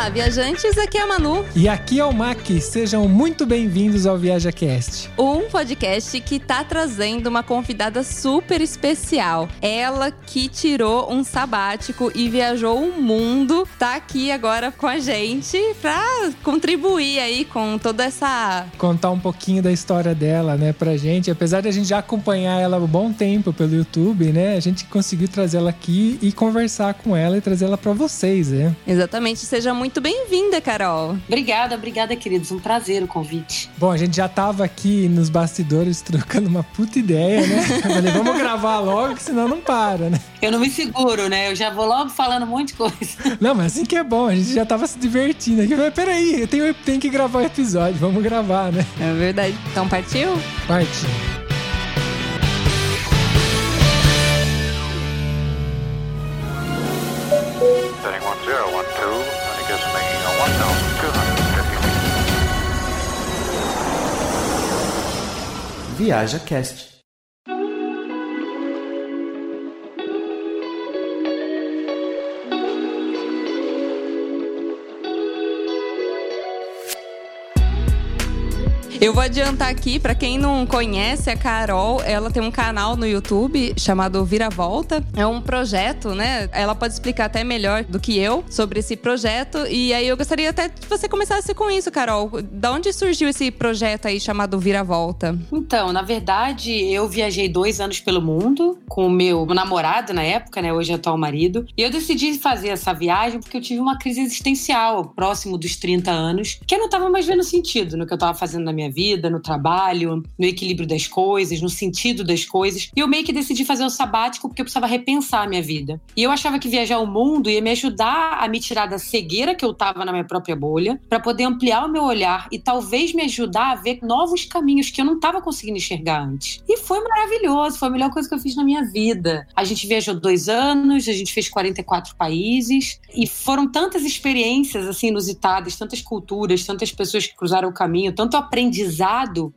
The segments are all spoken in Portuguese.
Olá, viajantes, aqui é a Manu. E aqui é o Mac. Sejam muito bem-vindos ao ViajaCast. Um podcast que tá trazendo uma convidada super especial. Ela que tirou um sabático e viajou o mundo, tá aqui agora com a gente pra contribuir aí com toda essa. Contar um pouquinho da história dela, né, pra gente. Apesar de a gente já acompanhar ela há um bom tempo pelo YouTube, né, a gente conseguiu trazer ela aqui e conversar com ela e trazer ela pra vocês, né? Exatamente. Seja muito bem-vinda, Carol. Obrigada, obrigada, queridos. Um prazer o convite. Bom, a gente já tava aqui nos bastidores trocando uma puta ideia, né? Eu falei, vamos gravar logo, que senão não para, né? Eu não me seguro, né? Eu já vou logo falando um monte de coisa. Não, mas assim que é bom, a gente já tava se divertindo aqui. Mas peraí, eu tenho, eu tenho que gravar o episódio, vamos gravar, né? É verdade. Então partiu? Partiu. Feet. Eu vou adiantar aqui, pra quem não conhece a Carol, ela tem um canal no YouTube chamado Viravolta. É um projeto, né? Ela pode explicar até melhor do que eu sobre esse projeto. E aí eu gostaria até que você começasse com isso, Carol. Da onde surgiu esse projeto aí chamado Viravolta? Então, na verdade, eu viajei dois anos pelo mundo com o meu namorado na época, né? Hoje é atual marido. E eu decidi fazer essa viagem porque eu tive uma crise existencial próximo dos 30 anos, que eu não tava mais vendo sentido no que eu tava fazendo na minha vida, no trabalho, no equilíbrio das coisas, no sentido das coisas. E eu meio que decidi fazer o sabático porque eu precisava repensar a minha vida. E eu achava que viajar o mundo ia me ajudar a me tirar da cegueira que eu tava na minha própria bolha, para poder ampliar o meu olhar e talvez me ajudar a ver novos caminhos que eu não tava conseguindo enxergar antes. E foi maravilhoso, foi a melhor coisa que eu fiz na minha vida. A gente viajou dois anos, a gente fez 44 países e foram tantas experiências assim inusitadas, tantas culturas, tantas pessoas que cruzaram o caminho, tanto aprendizado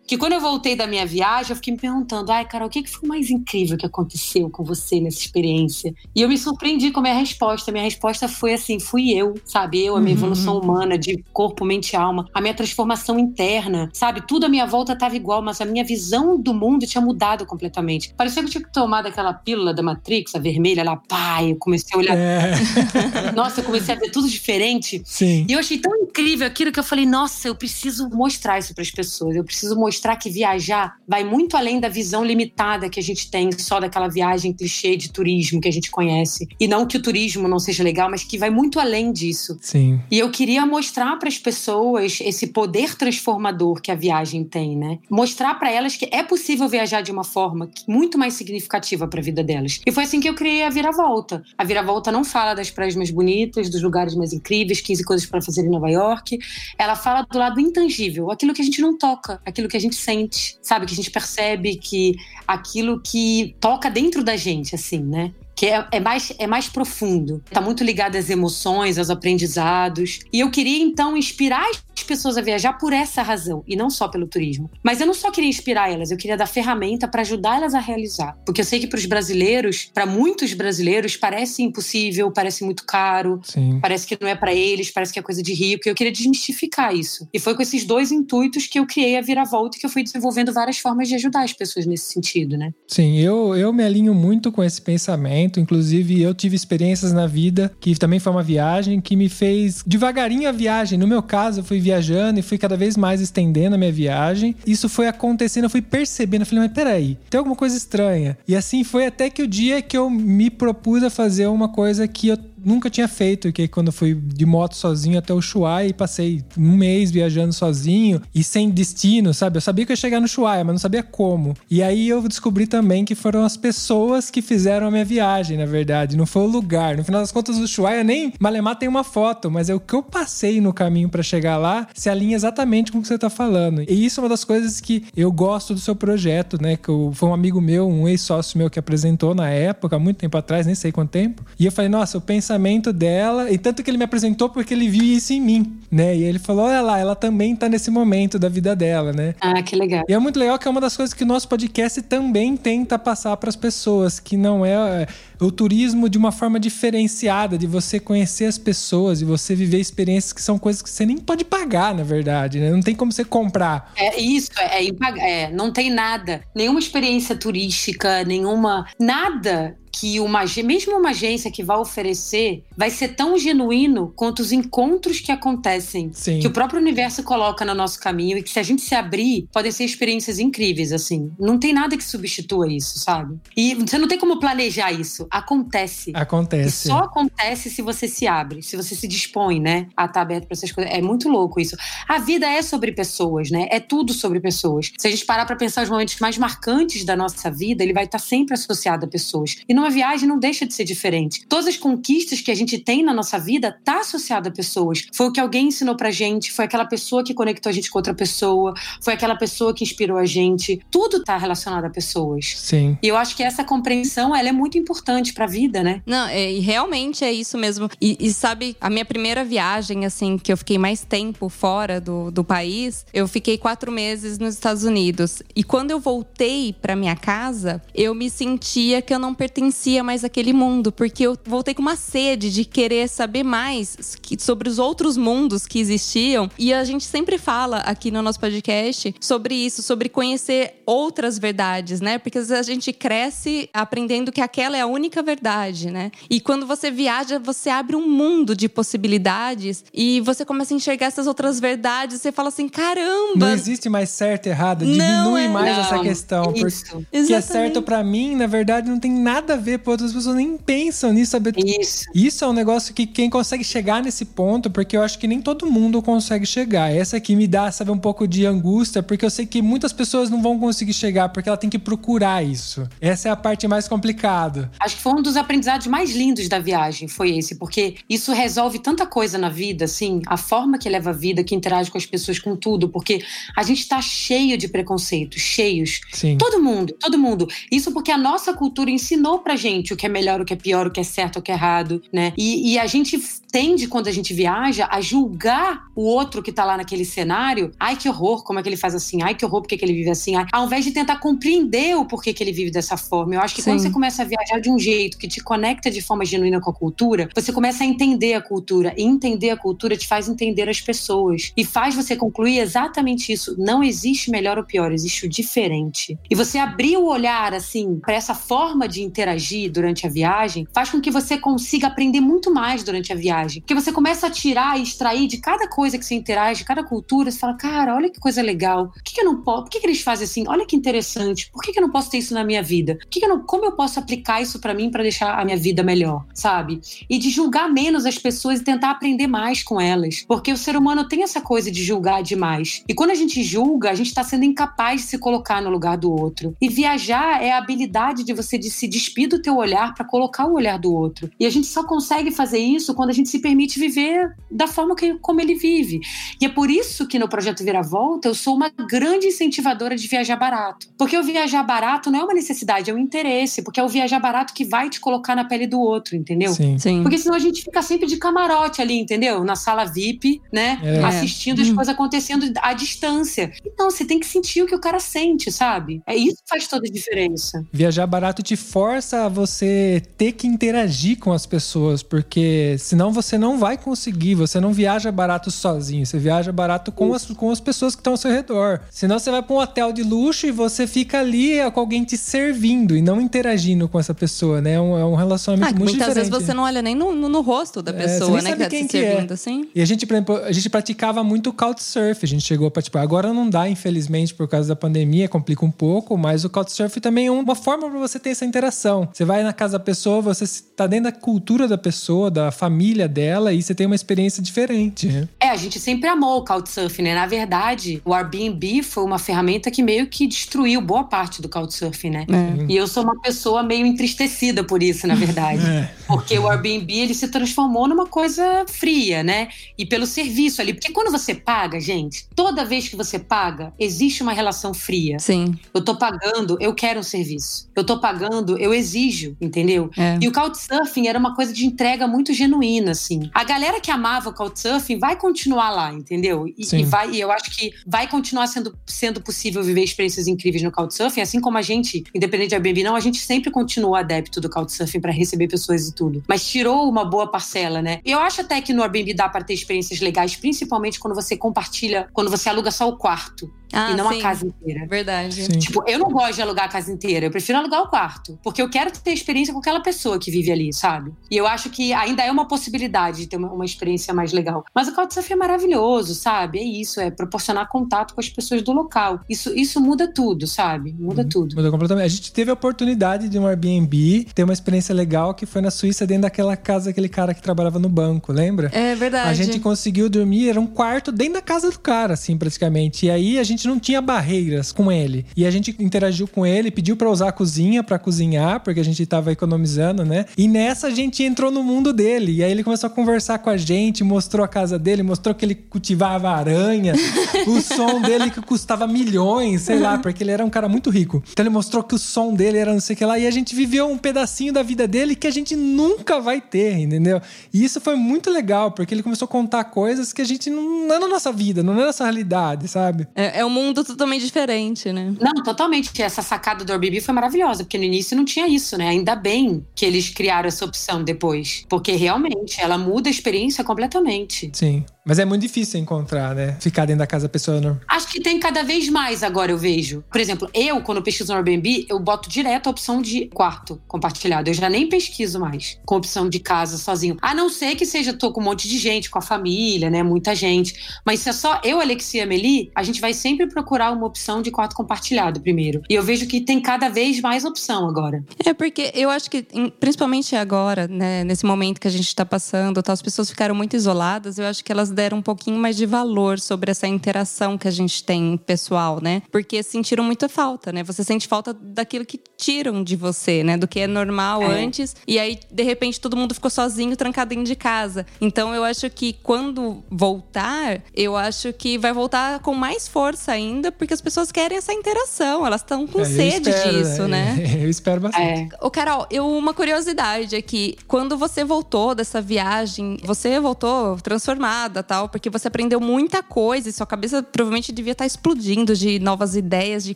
que quando eu voltei da minha viagem, eu fiquei me perguntando: ai, Carol, o que foi mais incrível que aconteceu com você nessa experiência? E eu me surpreendi com a minha resposta. A minha resposta foi assim: fui eu, sabe? Eu, a minha evolução humana de corpo, mente e alma, a minha transformação interna, sabe? Tudo à minha volta estava igual, mas a minha visão do mundo tinha mudado completamente. Parecia que eu tinha que tomar daquela pílula da Matrix, a vermelha lá, pai, eu comecei a olhar. É. Nossa, eu comecei a ver tudo diferente. Sim. E eu achei tão incrível aquilo que eu falei: nossa, eu preciso mostrar isso para as pessoas. Eu preciso mostrar que viajar vai muito além da visão limitada que a gente tem só daquela viagem clichê de turismo que a gente conhece. E não que o turismo não seja legal, mas que vai muito além disso. Sim. E eu queria mostrar para as pessoas esse poder transformador que a viagem tem, né? Mostrar para elas que é possível viajar de uma forma muito mais significativa para a vida delas. E foi assim que eu criei a Viravolta. A Viravolta não fala das praias mais bonitas, dos lugares mais incríveis, 15 coisas para fazer em Nova York. Ela fala do lado intangível, aquilo que a gente não toca, aquilo que a gente sente, sabe? Que a gente percebe que aquilo que toca dentro da gente, assim, né? que é, é, mais, é mais profundo. Está muito ligado às emoções, aos aprendizados. E eu queria, então, inspirar as pessoas a viajar por essa razão, e não só pelo turismo. Mas eu não só queria inspirar elas, eu queria dar ferramenta para ajudar elas a realizar. Porque eu sei que para os brasileiros, para muitos brasileiros, parece impossível, parece muito caro, Sim. parece que não é para eles, parece que é coisa de rico. E eu queria desmistificar isso. E foi com esses dois intuitos que eu criei a Viravolta e que eu fui desenvolvendo várias formas de ajudar as pessoas nesse sentido, né? Sim, eu, eu me alinho muito com esse pensamento. Inclusive, eu tive experiências na vida que também foi uma viagem que me fez devagarinho a viagem. No meu caso, eu fui viajando e fui cada vez mais estendendo a minha viagem. Isso foi acontecendo, eu fui percebendo. Eu falei, mas peraí, tem alguma coisa estranha. E assim foi até que o dia que eu me propus a fazer uma coisa que eu nunca tinha feito, que quando eu fui de moto sozinho até o Ushuaia e passei um mês viajando sozinho e sem destino, sabe? Eu sabia que eu ia chegar no Ushuaia, mas não sabia como. E aí eu descobri também que foram as pessoas que fizeram a minha viagem, na verdade, não foi o lugar. No final das contas, o Ushuaia nem Malemar tem uma foto, mas é o que eu passei no caminho para chegar lá se alinha exatamente com o que você tá falando. E isso é uma das coisas que eu gosto do seu projeto, né? Que eu, foi um amigo meu, um ex-sócio meu que apresentou na época, muito tempo atrás, nem sei quanto tempo. E eu falei, nossa, eu penso pensamento dela, e tanto que ele me apresentou porque ele viu isso em mim, né? E ele falou: olha lá, ela também tá nesse momento da vida dela, né? Ah, que legal. E é muito legal que é uma das coisas que o nosso podcast também tenta passar para as pessoas, que não é o turismo de uma forma diferenciada, de você conhecer as pessoas e você viver experiências que são coisas que você nem pode pagar, na verdade, né? Não tem como você comprar. É isso, é, é, é não tem nada, nenhuma experiência turística, nenhuma nada que uma mesmo uma agência que vai oferecer vai ser tão genuíno quanto os encontros que acontecem, Sim. que o próprio universo coloca no nosso caminho e que se a gente se abrir, podem ser experiências incríveis assim. Não tem nada que substitua isso, sabe? E você não tem como planejar isso, acontece. Acontece. E só acontece se você se abre, se você se dispõe, né, a estar aberto para essas coisas. É muito louco isso. A vida é sobre pessoas, né? É tudo sobre pessoas. Se a gente parar para pensar os momentos mais marcantes da nossa vida, ele vai estar sempre associado a pessoas. E numa viagem não deixa de ser diferente. Todas as conquistas que a gente tem na nossa vida tá associada a pessoas. Foi o que alguém ensinou pra gente, foi aquela pessoa que conectou a gente com outra pessoa, foi aquela pessoa que inspirou a gente. Tudo tá relacionado a pessoas. Sim. E eu acho que essa compreensão, ela é muito importante pra vida, né? Não, é, e realmente é isso mesmo. E, e, sabe, a minha primeira viagem, assim, que eu fiquei mais tempo fora do, do país, eu fiquei quatro meses nos Estados Unidos. E quando eu voltei pra minha casa, eu me sentia que eu não pertencia mais aquele mundo, porque eu voltei com uma sede de querer saber mais sobre os outros mundos que existiam. E a gente sempre fala aqui no nosso podcast sobre isso, sobre conhecer outras verdades, né? Porque às vezes a gente cresce aprendendo que aquela é a única verdade, né? E quando você viaja, você abre um mundo de possibilidades e você começa a enxergar essas outras verdades. Você fala assim: caramba! Não existe mais certo e errado, diminui é, mais não, essa questão. Isso. Porque que é certo para mim, na verdade, não tem nada a ver, porque outras pessoas nem pensam nisso, saber. Isso. Isso é um negócio que quem consegue chegar nesse ponto, porque eu acho que nem todo mundo consegue chegar. Essa aqui me dá, sabe, um pouco de angústia, porque eu sei que muitas pessoas não vão conseguir chegar, porque ela tem que procurar isso. Essa é a parte mais complicada. Acho que foi um dos aprendizados mais lindos da viagem, foi esse, porque isso resolve tanta coisa na vida, assim, a forma que leva a vida, que interage com as pessoas, com tudo, porque a gente tá cheio de preconceitos, cheios. Sim. Todo mundo, todo mundo. Isso porque a nossa cultura ensinou pra gente o que é melhor, o que é pior, o que é certo, o que é errado, né? E, e a gente tende, quando a gente viaja, a julgar o outro que tá lá naquele cenário. Ai, que horror, como é que ele faz assim? Ai, que horror, porque que ele vive assim? Ai, ao invés de tentar compreender o porquê que ele vive dessa forma. Eu acho que Sim. quando você começa a viajar de um jeito que te conecta de forma genuína com a cultura, você começa a entender a cultura. E entender a cultura te faz entender as pessoas. E faz você concluir exatamente isso. Não existe melhor ou pior, existe o diferente. E você abrir o olhar, assim, para essa forma de interagir durante a viagem, faz com que você consiga aprender muito mais durante a viagem. Porque você começa a tirar e extrair de cada coisa que você interage, de cada cultura, você fala, cara, olha que coisa legal. Por que, que eu não posso? Por que, que eles fazem assim? Olha que interessante. Por que, que eu não posso ter isso na minha vida? Por que, que eu não, como eu posso aplicar isso para mim para deixar a minha vida melhor, sabe? E de julgar menos as pessoas e tentar aprender mais com elas. Porque o ser humano tem essa coisa de julgar demais. E quando a gente julga, a gente está sendo incapaz de se colocar no lugar do outro. E viajar é a habilidade de você de se despir do teu olhar para colocar o olhar do outro. E a gente só consegue fazer isso quando a gente se permite viver da forma que, como ele vive. E é por isso que no projeto Vira-Volta eu sou uma grande incentivadora de viajar barato. Porque o viajar barato não é uma necessidade, é um interesse. Porque é o viajar barato que vai te colocar na pele do outro, entendeu? Sim. Sim. Porque senão a gente fica sempre de camarote ali, entendeu? Na sala VIP, né? É. Assistindo as coisas acontecendo à distância. Então, você tem que sentir o que o cara sente, sabe? É isso que faz toda a diferença. Viajar barato te força a você ter que interagir com as pessoas, porque senão você não vai conseguir. Você não viaja barato sozinho, você viaja barato com as, com as pessoas que estão ao seu redor. Senão você vai para um hotel de luxo e você fica ali com alguém te servindo e não interagindo com essa pessoa, né? É um, é um relacionamento ah, muito muitas diferente. vezes você não olha nem no, no, no rosto da É, pessoa, você nem né? sabe Que tá quem te que é. servindo, assim. E a gente, por exemplo, a gente praticava muito couchsurf. A gente chegou a praticar. Agora não dá, infelizmente, por causa da pandemia, complica um pouco, mas o couchsurf também é uma forma para você ter essa interação. Você vai na casa da pessoa, você está dentro da cultura da pessoa, da família dela, e você tem uma experiência diferente. né? É, a gente sempre amou o Couchsurfing, né? Na verdade, o Airbnb foi uma ferramenta que meio que destruiu boa parte do Couchsurfing, né? É. E eu sou uma pessoa meio entristecida por isso, na verdade. É. Porque o Airbnb, ele se transformou numa coisa fria, né? E pelo serviço ali. Porque quando você paga, gente, toda vez que você paga, existe uma relação fria. Sim. Eu tô pagando, eu quero um serviço. Eu tô pagando, eu regozijo, entendeu? É. E o Couchsurfing era uma coisa de entrega muito genuína, assim. A galera que amava o Couchsurfing vai continuar lá, entendeu? E, Sim. e vai, e eu acho que vai continuar sendo, sendo possível viver experiências incríveis no Couchsurfing, assim como a gente, independente de Airbnb, não, a gente sempre continua adepto do Couchsurfing para receber pessoas e tudo. Mas tirou uma boa parcela, né? Eu acho até que no Airbnb dá para ter experiências legais, principalmente quando você compartilha, quando você aluga só o quarto Ah, e não sim. a casa inteira. Verdade. Sim. Tipo, eu não gosto de alugar a casa inteira, eu prefiro alugar o quarto. Porque eu quero ter experiência com aquela pessoa que vive ali, sabe? E eu acho que ainda é uma possibilidade de ter uma, uma experiência mais legal. Mas o Couchsurfing é maravilhoso, sabe? É isso, é proporcionar contato com as pessoas do local. Isso, isso muda tudo, sabe? Muda tudo. Mudou completamente. A gente teve a oportunidade de um Airbnb ter uma experiência legal que foi na Suíça, dentro daquela casa daquele cara que trabalhava no banco, lembra? É verdade. A gente conseguiu dormir, era um quarto dentro da casa do cara, assim, praticamente. E aí a gente não tinha barreiras com ele. E a gente interagiu com ele, pediu pra usar a cozinha pra cozinhar, porque a gente tava economizando, né? E nessa a gente entrou no mundo dele. E aí ele começou a conversar com a gente, mostrou a casa dele, mostrou que ele cultivava aranha, o som dele que custava milhões, sei lá, porque ele era um cara muito rico. Então ele mostrou que o som dele era não sei o que lá. E a gente viveu um pedacinho da vida dele que a gente nunca vai ter, entendeu? E isso foi muito legal, porque ele começou a contar coisas que a gente não, não é na nossa vida, não é na nossa realidade, sabe? É, é um mundo totalmente diferente, né? Não, totalmente. Essa sacada do Airbnb foi maravilhosa, porque no início não tinha isso, né? Ainda bem que eles criaram essa opção depois. Porque realmente ela muda a experiência completamente. Sim. Mas é muito difícil encontrar, né? Ficar dentro da casa da pessoa. Não... Acho que tem cada vez mais agora, eu vejo. Por exemplo, eu, quando eu pesquiso no Airbnb, eu boto direto a opção de quarto compartilhado. Eu já nem pesquiso mais com opção de casa sozinho. A não ser que seja, tô com um monte de gente, com a família, né? Muita gente. Mas se é só eu, Alexia e a Meli, a gente vai sempre procurar uma opção de quarto compartilhado primeiro. E eu vejo que tem cada vez mais opção agora. É porque eu acho que, principalmente agora, né, nesse momento que a gente está passando, tá, as pessoas ficaram muito isoladas. Eu acho que elas deram um pouquinho mais de valor sobre essa interação que a gente tem pessoal, né? Porque sentiram muita falta, né? Você sente falta daquilo que tiram de você, né? Do que é normal É. antes. E aí, de repente, todo mundo ficou sozinho, trancado dentro de casa. Então, eu acho que quando voltar, eu acho que vai voltar com mais força ainda, porque as pessoas querem essa interação. Elas estão com É, sede espero, disso, né? Eu espero bastante. É. Ô, Carol, eu, uma curiosidade aqui. Quando você voltou dessa viagem, você voltou transformada, tal, porque você aprendeu muita coisa e sua cabeça provavelmente devia estar explodindo de novas ideias, de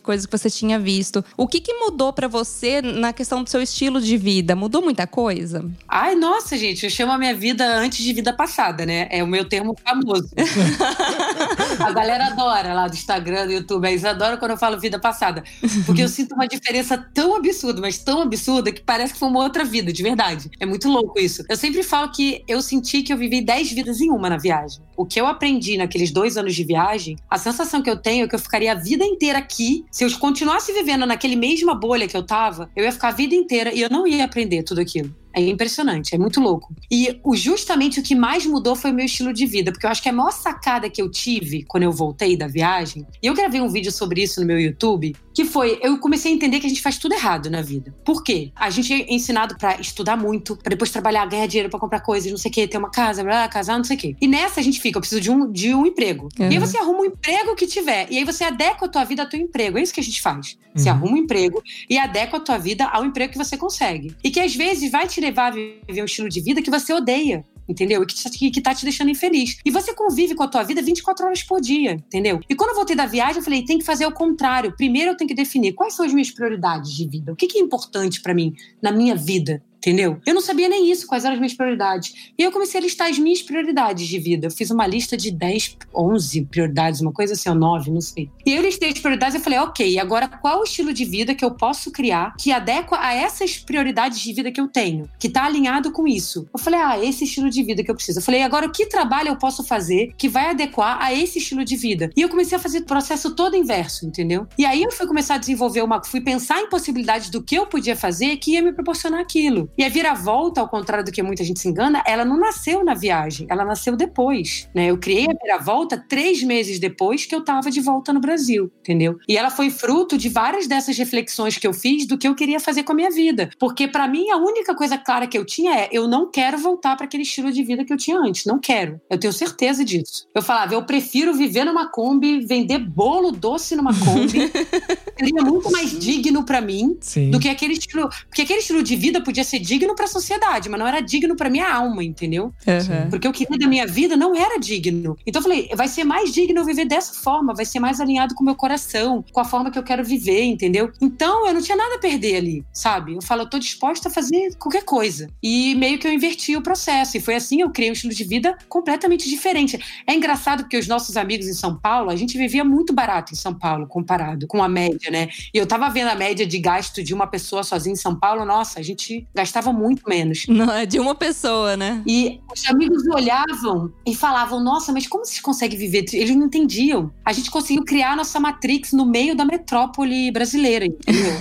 coisas que você tinha visto. O que, que mudou pra você na questão do seu estilo de vida? Mudou muita coisa? Ai, nossa, gente, eu chamo a minha vida antes de vida passada, né? É o meu termo famoso. a galera adora lá do Instagram, do YouTube, eles adoram quando eu falo vida passada. Porque eu sinto uma diferença tão absurda, mas tão absurda, que parece que foi uma outra vida, de verdade. É muito louco isso. Eu sempre falo que eu senti que eu vivi 10 vidas em uma na viagem. O que eu aprendi naqueles dois anos de viagem, a sensação que eu tenho é que eu ficaria a vida inteira aqui. Se eu continuasse vivendo naquele mesma bolha que eu tava, eu ia ficar a vida inteira e eu não ia aprender tudo aquilo. É impressionante, é muito louco. E justamente o que mais mudou foi o meu estilo de vida, porque eu acho que a maior sacada que eu tive quando eu voltei da viagem, e eu gravei um vídeo sobre isso no meu YouTube, que foi eu comecei a entender que a gente faz tudo errado na vida. Por quê? A gente é ensinado pra estudar muito, pra depois trabalhar, ganhar dinheiro pra comprar coisas, não sei o quê, ter uma casa, blá, blá, casar, não sei o quê. E nessa a gente fica, eu preciso de um, de um emprego. E aí Uhum. você arruma um emprego que tiver, e aí você adequa a tua vida ao teu emprego. É isso que a gente faz. Você Uhum. arruma um emprego e adequa a tua vida ao emprego que você consegue. E que às vezes vai te levar a viver um estilo de vida que você odeia. Entendeu? E que, que tá te deixando infeliz. E você convive com a tua vida 24 horas por dia, entendeu? E quando eu voltei da viagem, eu falei, tem que fazer o contrário. Primeiro eu tenho que definir quais são as minhas prioridades de vida. O que, que é importante pra mim na minha vida. Entendeu? Eu não sabia nem isso, quais eram as minhas prioridades. E eu comecei a listar as minhas prioridades de vida. Eu fiz uma lista de 10, 11 prioridades, uma coisa assim, ou 9, não sei. E eu listei as prioridades e falei, ok, agora qual o estilo de vida que eu posso criar que adequa a essas prioridades de vida que eu tenho? Que tá alinhado com isso. Eu falei, ah, esse estilo de vida que eu preciso. Eu falei, agora o que trabalho eu posso fazer que vai adequar a esse estilo de vida? E eu comecei a fazer o processo todo inverso, entendeu? E aí eu fui começar a desenvolver uma. Fui pensar em possibilidades do que eu podia fazer que ia me proporcionar aquilo. E a viravolta, ao contrário do que muita gente se engana, ela não nasceu na viagem, ela nasceu depois, né? Eu criei a viravolta três meses depois que eu tava de volta no Brasil, entendeu? E ela foi fruto de várias dessas reflexões que eu fiz do que eu queria fazer com a minha vida. Porque para mim a única coisa clara que eu tinha é eu não quero voltar para aquele estilo de vida que eu tinha antes, não quero. Eu tenho certeza disso. Eu falava, eu prefiro viver numa Kombi, vender bolo doce numa Kombi. Seria muito mais digno para mim Sim. do que aquele estilo, porque aquele estilo de vida podia ser digno para a sociedade, mas não era digno para minha alma, entendeu? Uhum. Porque o que da minha vida não era digno. Então eu falei, vai ser mais digno eu viver dessa forma, vai ser mais alinhado com o meu coração, com a forma que eu quero viver, entendeu? Então eu não tinha nada a perder ali, sabe? Eu falo, eu tô disposta a fazer qualquer coisa. E meio que eu inverti o processo. E foi assim eu criei um estilo de vida completamente diferente. É engraçado porque os nossos amigos em São Paulo, a gente vivia muito barato em São Paulo, comparado com a média, né? E eu tava vendo a média de gasto de uma pessoa sozinha em São Paulo, nossa, a gente gastava muito menos. Não é de uma pessoa, né? E os amigos olhavam e falavam: Nossa, mas como vocês conseguem viver? Eles não entendiam. A gente conseguiu criar a nossa Matrix no meio da metrópole brasileira, entendeu?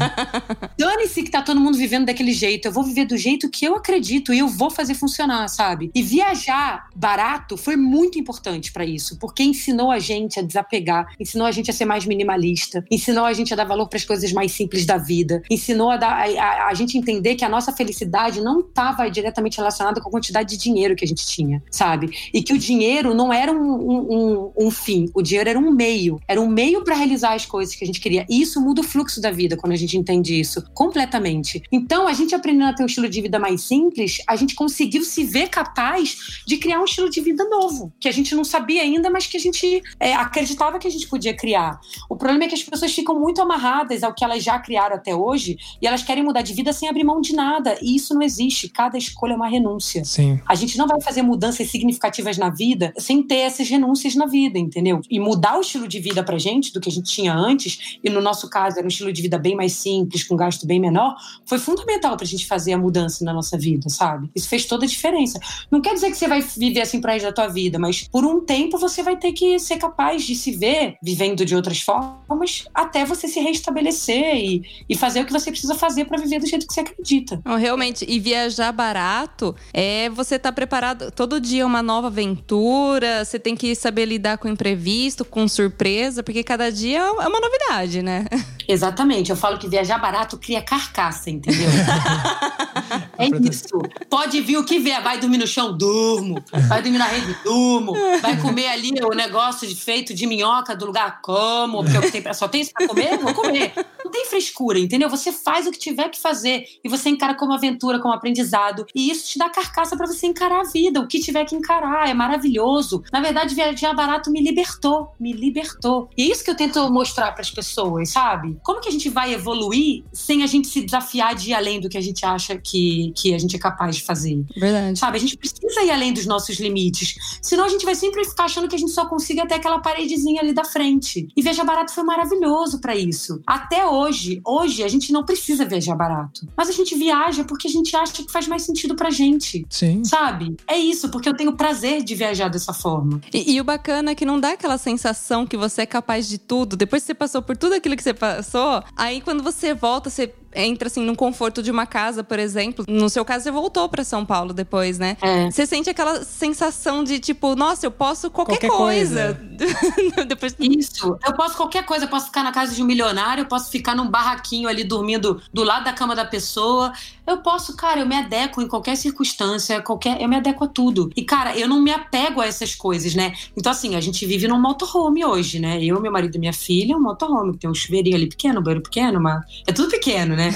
Dane-se que tá todo mundo vivendo daquele jeito. Eu vou viver do jeito que eu acredito e eu vou fazer funcionar, sabe? E viajar barato foi muito importante para isso, porque ensinou a gente a desapegar, ensinou a gente a ser mais minimalista, ensinou a gente a dar valor para as coisas mais simples da vida, ensinou a, dar, a, a, a gente entender que a nossa felicidade não estava diretamente relacionada com a quantidade de dinheiro que a gente tinha, sabe? E que o dinheiro não era um, um, um, fim, o dinheiro era um meio, era um meio para realizar as coisas que a gente queria. E isso muda o fluxo da vida quando a gente entende isso completamente. Então, a gente aprendendo a ter um estilo de vida mais simples, a gente conseguiu se ver capaz de criar um estilo de vida novo, que a gente não sabia ainda, mas que a gente é, acreditava que a gente podia criar. O problema é que as pessoas ficam muito amarradas ao que elas já criaram até hoje e elas querem mudar de vida sem abrir mão de nada. E isso não existe. Cada escolha é uma renúncia. Sim. A gente não vai fazer mudanças significativas na vida sem ter essas renúncias na vida, entendeu? E mudar o estilo de vida pra gente do que a gente tinha antes, e no nosso caso era um estilo de vida bem mais simples, com gasto bem menor, foi fundamental pra gente fazer a mudança na nossa vida, sabe? Isso fez toda a diferença. Não quer dizer que você vai viver assim pro resto da tua vida, mas por um tempo você vai ter que ser capaz de se ver vivendo de outras formas até você se restabelecer e, e fazer o que você precisa fazer para viver do jeito que você acredita. Não, realmente, e viajar barato é você estar tá preparado todo dia uma nova aventura, você tem que saber lidar com imprevisto, com surpresa, porque cada dia é uma novidade, né? Exatamente. Eu falo que viajar barato cria carcaça, entendeu? é isso. Pode vir o que vier. Vai dormir no chão, durmo. Vai dormir na rede, durmo. Vai comer ali o negócio de feito de minhoca do lugar, como. Porque eu tenho, só tem isso pra comer? Vou comer. Não tem frescura, entendeu? Você faz o que tiver que fazer e você encara como aventura, como aprendizado. E isso te dá carcaça para você encarar a vida, o que tiver que encarar. É maravilhoso. Na verdade, viajar barato me libertou. Me libertou. E é isso que eu tento mostrar para as pessoas, sabe? Como que a gente vai evoluir sem a gente se desafiar de ir além do que a gente acha que, que a gente é capaz de fazer? Verdade. Sabe? A gente precisa ir além dos nossos limites. Senão a gente vai sempre ficar achando que a gente só consiga até aquela paredezinha ali da frente. E viajar barato foi maravilhoso para isso. Até hoje, hoje a gente não precisa viajar barato. Mas a gente viaja porque a gente acha que faz mais sentido pra gente. Sim. Sabe? É isso, porque eu tenho prazer de viajar dessa forma. E, e, o bacana é que não dá aquela sensação que você é capaz de tudo. Depois que você passou por tudo aquilo que você passou, aí quando você volta, você entra assim no conforto de uma casa, por exemplo. No seu caso, você voltou para São Paulo depois, né? É. Você sente aquela sensação de tipo, nossa, eu posso qualquer, Qualquer coisa. coisa. depois Isso. Eu posso qualquer coisa. Eu posso ficar na casa de um milionário, eu posso ficar num barraquinho ali dormindo do lado da cama da pessoa. Eu posso, cara, eu me adequo em qualquer circunstância, qualquer, eu me adequo a tudo. E, cara, eu não me apego a essas coisas, né? Então, assim, a gente vive num motorhome hoje, né? Eu, meu marido e minha filha, um motorhome, que tem um chuveirinho ali pequeno, um banheiro pequeno, mas é tudo pequeno, né?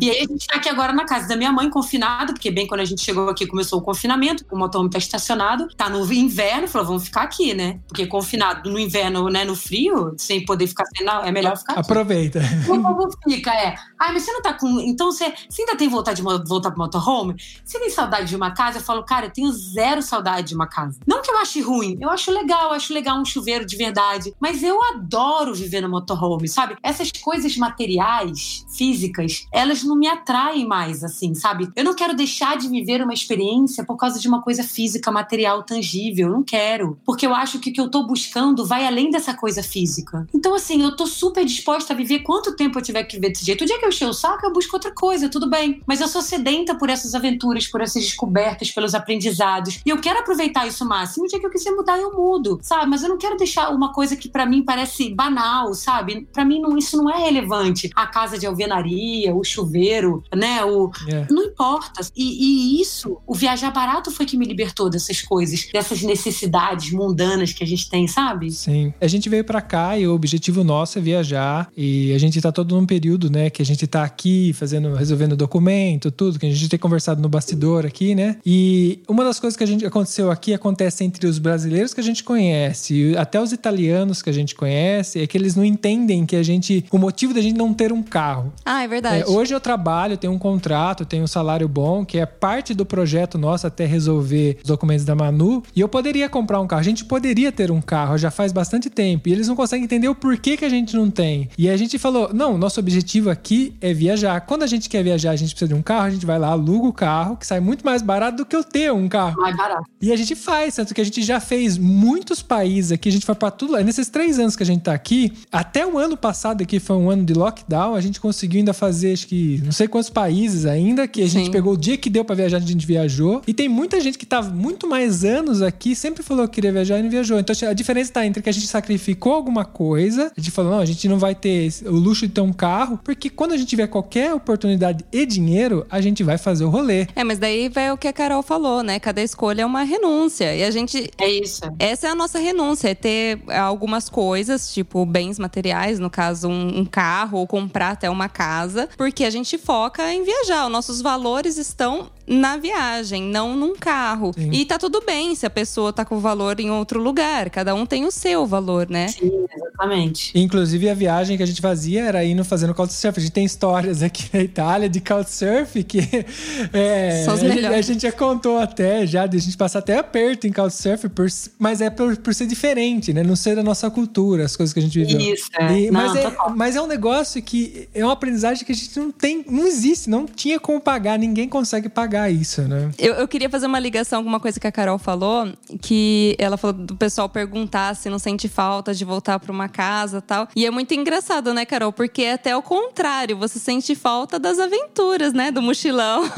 e aí a gente tá aqui agora na casa da minha mãe, confinado, porque bem quando a gente chegou aqui começou o confinamento, o motorhome tá estacionado, tá no inverno, falou, vamos ficar aqui, né? Porque confinado no inverno, né, no frio, sem poder ficar sem não, é melhor ficar aqui. Aproveita. O povo fica, é. Ai, mas você não tá com. Então você, você ainda tem vontade de voltar pro motorhome? Você tem saudade de uma casa? Eu falo, cara, eu tenho zero saudade de uma casa. Não que eu ache ruim, eu acho legal, eu acho legal um chuveiro de verdade. Mas eu adoro viver no motorhome, sabe? Essas coisas materiais, físicas, elas não me atraem mais, assim, sabe? Eu não quero deixar de viver uma experiência por causa de uma coisa física, material, tangível. Eu não quero. Porque eu acho que o que eu tô buscando vai além dessa coisa física. Então, assim, eu tô super disposta a viver quanto tempo eu tiver que viver desse jeito. O dia que eu encher o saco, eu busco outra coisa, tudo bem. Mas eu sou sedenta por essas aventuras, por essas descobertas, pelos aprendizados. E eu quero aproveitar isso o máximo. O dia que eu quiser mudar, eu mudo, sabe? Mas eu não quero deixar uma coisa que para mim parece banal, sabe? Para mim não, isso não é relevante. A casa de alvenaria, o chuveiro, né? O... É. Não importa. E, e isso, o viajar barato foi que me libertou dessas coisas, dessas necessidades mundanas que a gente tem, sabe? Sim. A gente veio pra cá e o objetivo nosso é viajar. E a gente tá todo num período, né, que a gente tá aqui fazendo, resolvendo documento, tudo, que a gente tem conversado no bastidor aqui, né? E uma das coisas que a gente aconteceu aqui acontece entre os brasileiros que a gente conhece, e até os italianos que a gente conhece, é que eles não entendem que a gente. O motivo da gente não ter um carro. Ah, é verdade. É, hoje eu trabalho, tenho um contrato, tenho um salário bom, que é parte do projeto nosso até resolver os documentos da Manu. E eu poderia comprar um carro. A gente poderia ter um carro já faz bastante tempo. E eles não conseguem entender o porquê que a gente não tem. E a gente falou: não, nosso objetivo aqui é viajar. Quando a gente quer viajar, a gente precisa de um carro, a gente vai lá, aluga o carro, que sai muito mais barato do que eu ter um carro. Mais barato. E a gente faz, tanto que a gente já fez muitos países aqui, a gente foi pra tudo lá. Nesses três anos que a gente tá aqui, até o ano passado aqui foi um ano de lockdown, a gente conseguiu ainda fazer, acho que, não sei quantos países ainda, que a gente Sim. pegou o dia que deu pra viajar, a gente viajou. E tem muita gente que tá muito mais anos aqui, sempre falou que queria viajar e não viajou. Então a diferença tá entre que a gente sacrificou alguma coisa, a gente falou, não, a gente não vai ter o luxo de ter um carro, porque quando a gente tiver qualquer oportunidade e dinheiro, a gente vai fazer o rolê. É, mas daí vai o que a Carol falou, né? Cada escolha é uma renúncia. E a gente. É isso. Essa é a nossa renúncia, é ter algumas coisas, tipo bens materiais, no caso, um, um carro ou comprar até uma casa, porque a gente foca em viajar. Os nossos valores estão na viagem, não num carro. Sim. E tá tudo bem se a pessoa tá com o valor em outro lugar. Cada um tem o seu valor, né? Sim, exatamente. Inclusive, a viagem que a gente fazia era indo fazendo couchsurf. A gente tem histórias aqui na Itália de couchsurf que é, São os a, gente, melhores. a gente já contou até, já, de a gente passar até aperto em couchsurf, por, mas é por, por ser diferente, né? Não ser da nossa cultura, as coisas que a gente viveu. Isso, é. E- mas, Não, é, total. mas é um negócio que é uma aprendizagem que a gente não tem, não existe, não tinha como pagar, ninguém consegue pagar isso, né? Eu, eu queria fazer uma ligação com uma coisa que a Carol falou, que ela falou do pessoal perguntar se não sente falta de voltar pra uma casa e tal. E é muito engraçado, né, Carol? Porque é até o contrário, você sente falta das aventuras, né? Do mochilão.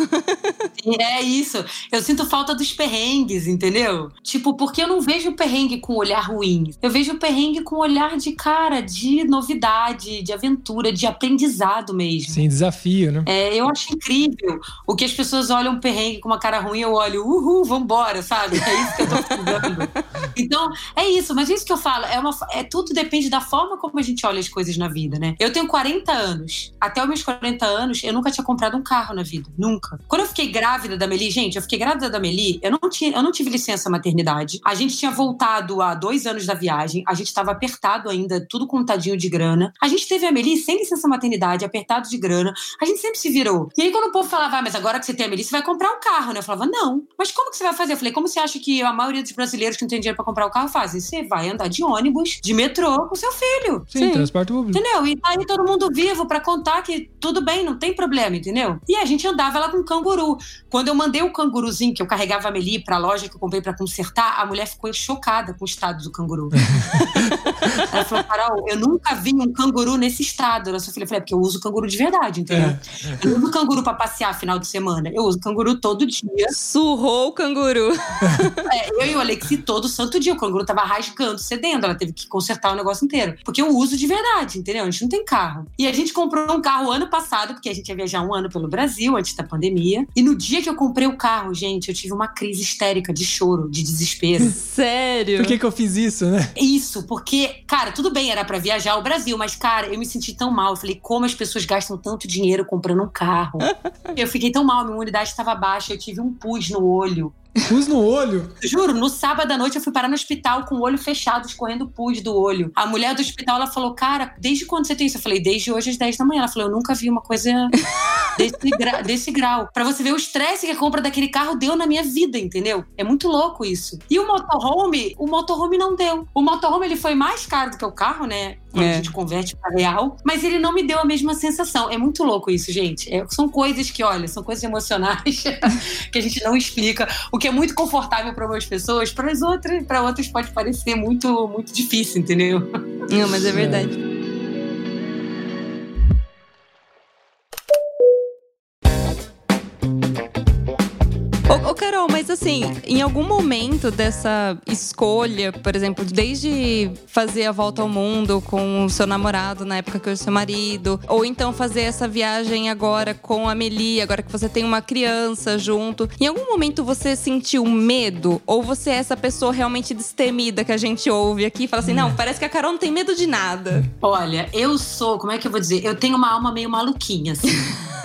É isso. Eu sinto falta dos perrengues, entendeu? Tipo, porque eu não vejo o perrengue com olhar ruim. Eu vejo o perrengue com um olhar de cara, de novidade, de aventura, de aprendizado mesmo. Sim, desafio, né? É, eu acho incrível o que as pessoas olham um perrengue com uma cara ruim, eu olho, uhul, vambora, sabe? É isso que eu tô precisando. Então, é isso, mas isso que eu falo, é, uma, é tudo depende da forma como a gente olha as coisas na vida, né? Eu tenho 40 anos. Até os meus 40 anos, eu nunca tinha comprado um carro na vida. Nunca. Quando eu fiquei grávida da Meli, gente, eu fiquei grávida da Meli, eu não, tinha, eu não tive licença maternidade. A gente tinha voltado há dois anos da viagem, a gente tava apertado ainda, tudo contadinho de grana. A gente teve a Meli sem licença maternidade, apertado de grana. A gente sempre se virou. E aí, quando o povo falava, ah, mas agora que você tem a Meli, você vai comprar um carro, né? Eu falava, não. Mas como que você vai fazer? Eu falei, como você acha que a maioria dos brasileiros que não tem dinheiro pra comprar o carro fazem? Você vai andar de ônibus, de metrô com seu filho. Sim, Sim. transporte público. Entendeu? E tá aí todo mundo vivo pra contar que tudo bem, não tem problema, entendeu? E a gente andava lá com um canguru. Quando eu mandei o canguruzinho, que eu carregava a Meli pra loja que eu comprei pra consertar, a mulher ficou chocada com o estado do canguru. Ela falou, Carol, eu nunca vi um canguru nesse estado. Eu só falei, falei, é porque eu uso canguru de verdade, entendeu? Eu não uso canguru pra passear final de semana. Eu uso canguru todo dia. Surrou o canguru. É, eu e o Alexi todo santo dia. O canguru tava rasgando, cedendo. Ela teve que consertar o negócio inteiro. Porque eu uso de verdade, entendeu? A gente não tem carro. E a gente comprou um carro ano passado, porque a gente ia viajar um ano pelo Brasil, antes da pandemia. E no dia que eu comprei o carro, gente, eu tive uma crise histérica de choro, de desespero. Sério. Por que, que eu fiz isso, né? Isso, porque, cara, tudo bem, era pra viajar ao Brasil, mas, cara, eu me senti tão mal. Eu falei, como as pessoas gastam tanto dinheiro comprando um carro? eu fiquei tão mal, minha imunidade estava baixa, eu tive um pus no olho. Pus no olho. Juro, no sábado à noite eu fui parar no hospital com o olho fechado, escorrendo pus do olho. A mulher do hospital, ela falou, cara, desde quando você tem isso? Eu falei, desde hoje às 10 da manhã. Ela falou, eu nunca vi uma coisa desse, gra- desse grau. Pra você ver o estresse que a compra daquele carro deu na minha vida, entendeu? É muito louco isso. E o motorhome, o motorhome não deu. O motorhome, ele foi mais caro do que o carro, né? Quando É. a gente converte pra real. Mas ele não me deu a mesma sensação. É muito louco isso, gente. É- são coisas que, olha, são coisas emocionais que a gente não explica. O que que é muito confortável para algumas pessoas, para as outras, para outras pode parecer muito, muito difícil, entendeu? Não, mas é verdade. É. Carol, mas assim, em algum momento dessa escolha, por exemplo, desde fazer a volta ao mundo com o seu namorado na época que eu era seu marido, ou então fazer essa viagem agora com a Meli, agora que você tem uma criança junto, em algum momento você sentiu medo? Ou você é essa pessoa realmente destemida que a gente ouve aqui e fala assim: não, parece que a Carol não tem medo de nada? Olha, eu sou, como é que eu vou dizer? Eu tenho uma alma meio maluquinha, assim.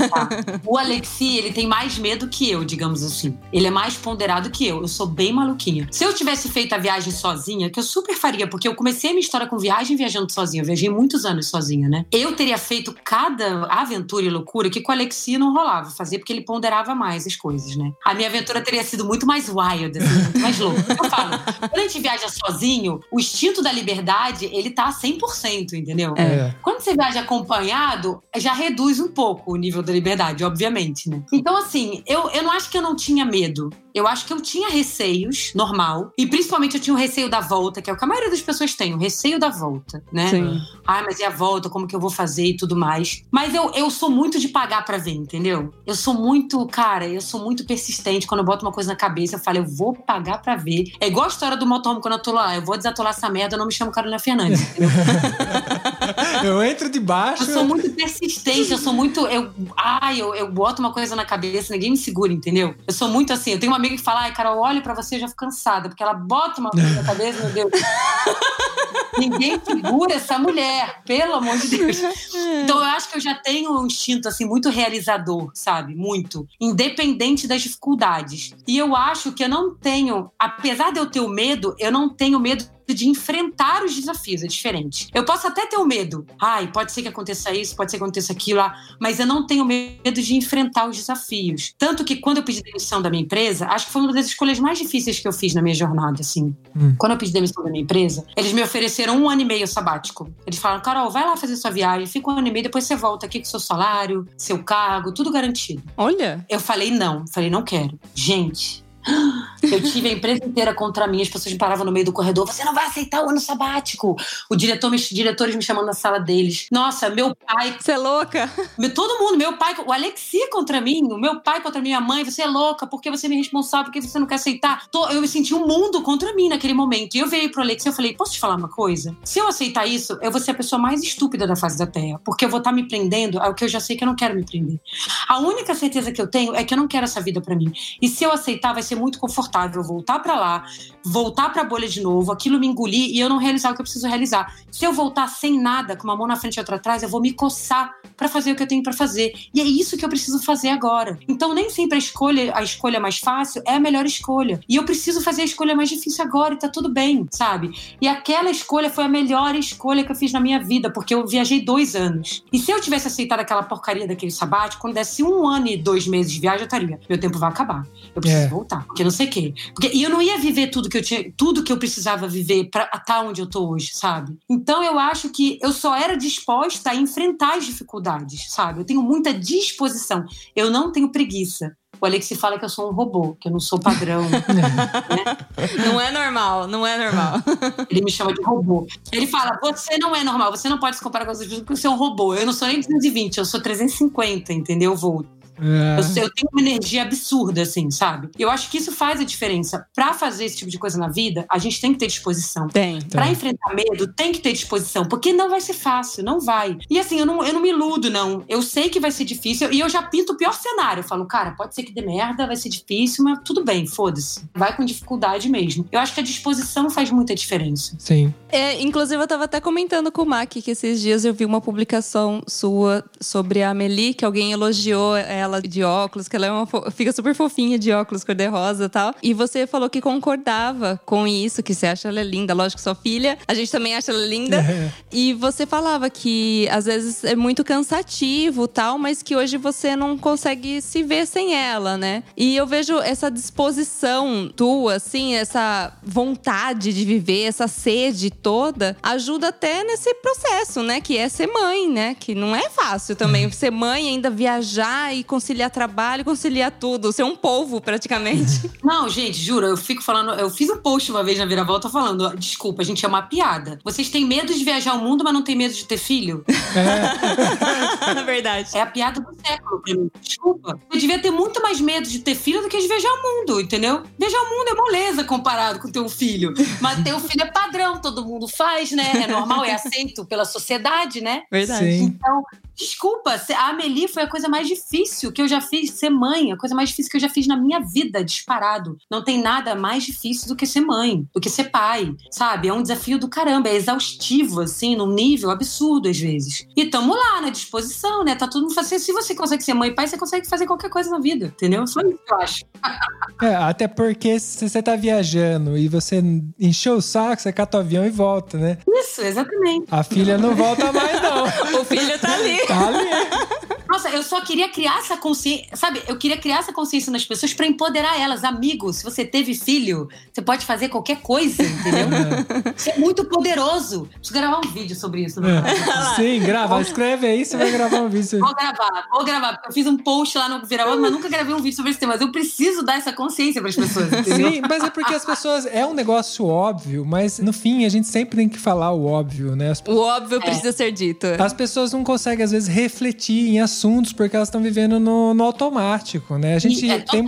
Tá? O Alexi, ele tem mais medo que eu, digamos assim. Ele é mais ponderado que eu. Eu sou bem maluquinha. Se eu tivesse feito a viagem sozinha, que eu super faria, porque eu comecei a minha história com viagem viajando sozinha. Eu viajei muitos anos sozinha, né? Eu teria feito cada aventura e loucura que com o Alexi não rolava fazer, porque ele ponderava mais as coisas, né? A minha aventura teria sido muito mais wild, assim, muito mais louca. Eu falo, quando a gente viaja sozinho, o instinto da liberdade, ele tá 100%, entendeu? É. Quando você viaja acompanhado, já reduz um pouco o nível da liberdade, obviamente, né? Então, assim, eu, eu não acho que eu não tinha medo. Eu acho que eu tinha receios, normal. E principalmente eu tinha o receio da volta, que é o que a maioria das pessoas tem, o receio da volta, né? Sim. Ai, mas e a volta? Como que eu vou fazer e tudo mais? Mas eu, eu sou muito de pagar pra ver, entendeu? Eu sou muito, cara, eu sou muito persistente. Quando eu boto uma coisa na cabeça, eu falo, eu vou pagar pra ver. É igual a história do motorhome quando eu tô lá, eu vou desatolar essa merda, eu não me chamo Carolina Fernandes. Eu entro debaixo. Eu sou muito persistente, eu sou muito. Eu, ai, eu, eu boto uma coisa na cabeça, ninguém me segura, entendeu? Eu sou muito assim. Eu tenho uma amiga que fala, ai, Carol, eu olho pra você e já fico cansada, porque ela bota uma coisa na cabeça, meu Deus. ninguém segura essa mulher, pelo amor de Deus. Então eu acho que eu já tenho um instinto, assim, muito realizador, sabe? Muito. Independente das dificuldades. E eu acho que eu não tenho, apesar de eu ter o medo, eu não tenho medo de enfrentar os desafios, é diferente. Eu posso até ter o medo. Ai, pode ser que aconteça isso, pode ser que aconteça aquilo, ah, mas eu não tenho medo de enfrentar os desafios. Tanto que quando eu pedi demissão da minha empresa, acho que foi uma das escolhas mais difíceis que eu fiz na minha jornada, assim. Hum. Quando eu pedi demissão da minha empresa, eles me ofereceram um ano e meio sabático. Eles falaram, Carol, vai lá fazer sua viagem, fica um ano e meio, depois você volta aqui com seu salário, seu cargo, tudo garantido. Olha. Eu falei não, falei não quero. Gente, eu tive a empresa inteira contra mim, as pessoas me paravam no meio do corredor. Você não vai aceitar o ano sabático. O diretor, me, diretores me chamando na sala deles. Nossa, meu pai, Você é louca? todo mundo, meu pai, o Alexi contra mim, o meu pai contra minha mãe. Você é louca, porque você é me responsável, porque você não quer aceitar. Eu me senti um mundo contra mim naquele momento. E eu virei pro Alexi e falei: posso te falar uma coisa? Se eu aceitar isso, eu vou ser a pessoa mais estúpida da face da Terra, porque eu vou estar me prendendo ao que eu já sei que eu não quero me prender. A única certeza que eu tenho é que eu não quero essa vida pra mim. E se eu aceitar, vai ser muito confortável voltar pra lá, voltar pra bolha de novo, aquilo me engolir e eu não realizar o que eu preciso realizar. Se eu voltar sem nada, com uma mão na frente e outra atrás, eu vou me coçar pra fazer o que eu tenho pra fazer. E é isso que eu preciso fazer agora. Então nem sempre a escolha, a escolha mais fácil é a melhor escolha. E eu preciso fazer a escolha mais difícil agora e tá tudo bem, sabe? E aquela escolha foi a melhor escolha que eu fiz na minha vida, porque eu viajei dois anos. E se eu tivesse aceitado aquela porcaria daquele sabático, quando desse um ano e dois meses de viagem, eu estaria. Meu tempo vai acabar. Eu preciso É. voltar. Porque não sei o quê. Porque, e eu não ia viver tudo que eu tinha, tudo que eu precisava viver pra estar onde eu tô hoje, sabe? Então eu acho que eu só era disposta a enfrentar as dificuldades, sabe? Eu tenho muita disposição. Eu não tenho preguiça. O Alexi fala que eu sou um robô, que eu não sou padrão. Não é normal, não é normal. Ele me chama de robô. Ele fala: você não é normal, você não pode se comparar com as outras pessoas porque você é um robô. Eu não sou nem 220, eu sou 350, entendeu? Vou. É. Eu, eu tenho uma energia absurda, assim, sabe? Eu acho que isso faz a diferença. Pra fazer esse tipo de coisa na vida, a gente tem que ter disposição. Tem. Pra enfrentar medo, tem que ter disposição, porque não vai ser fácil, não vai. E assim, eu não, eu não me iludo, não. Eu sei que vai ser difícil e eu já pinto o pior cenário. Eu falo, cara, pode ser que dê merda, vai ser difícil, mas tudo bem, foda-se. Vai com dificuldade mesmo. Eu acho que a disposição faz muita diferença. Sim. É, inclusive, eu tava até comentando com o Mac que esses dias eu vi uma publicação sua sobre a Amelie, que alguém elogiou ela de óculos, que ela é uma fica super fofinha de óculos cor-de-rosa e tal. E você falou que concordava com isso, que você acha ela linda. Lógico que sua filha, a gente também acha ela linda. É. E você falava que às vezes é muito cansativo tal, mas que hoje você não consegue se ver sem ela, né? E eu vejo essa disposição tua, assim, essa vontade de viver, essa sede toda, ajuda até nesse processo, né? Que é ser mãe, né? Que não é fácil também ser mãe, ainda viajar e conciliar trabalho, conciliar tudo, ser um polvo praticamente. Não, gente, juro, eu fico falando. Eu fiz um post uma vez na Viravolta falando: desculpa, a gente, é uma piada. Vocês têm medo de viajar o mundo, mas não tem medo de ter filho? Na verdade. É a piada do século pra mim. Desculpa. Eu devia ter muito mais medo de ter filho do que de viajar o mundo, entendeu? Viajar o mundo é moleza comparado com ter um filho. Mas ter um filho é padrão, todo mundo faz, né? É normal, é aceito pela sociedade, né? Verdade. Sim. Então, desculpa, a Amelie foi a coisa mais difícil que eu já fiz, ser mãe, a coisa mais difícil que eu já fiz na minha vida, disparado. Não tem nada mais difícil do que ser mãe, do que ser pai, sabe? É um desafio do caramba, é exaustivo, assim, num nível absurdo às vezes. E tamo lá, na disposição, né? Tá todo mundo fazendo. Se você consegue ser mãe e pai, você consegue fazer qualquer coisa na vida, entendeu? Só isso que eu acho. É, até porque se você tá viajando e você encheu o saco, você cata o avião e volta, né? Isso, exatamente. A filha não volta mais, não. O filho tá ali. Tá ali. Nossa, eu só queria criar essa consciência, sabe? Eu queria criar essa consciência nas pessoas pra empoderar elas. Amigo, se você teve filho, você pode fazer qualquer coisa, entendeu? Isso é muito poderoso. Preciso gravar um vídeo sobre isso. É. Sim, grava. Escreve aí, você vai gravar um vídeo. Vou gravar, vou gravar. Eu fiz um post lá no Viravolta, mas nunca gravei um vídeo sobre esse tema. Mas eu preciso dar essa consciência pras pessoas, entendeu? Sim, mas é porque as pessoas. É um negócio óbvio, mas no fim a gente sempre tem que falar o óbvio, né? As, O óbvio precisa ser dito. as pessoas não conseguem, às vezes, refletir em assuntos porque elas estão vivendo no, no automático, né? A gente é tem,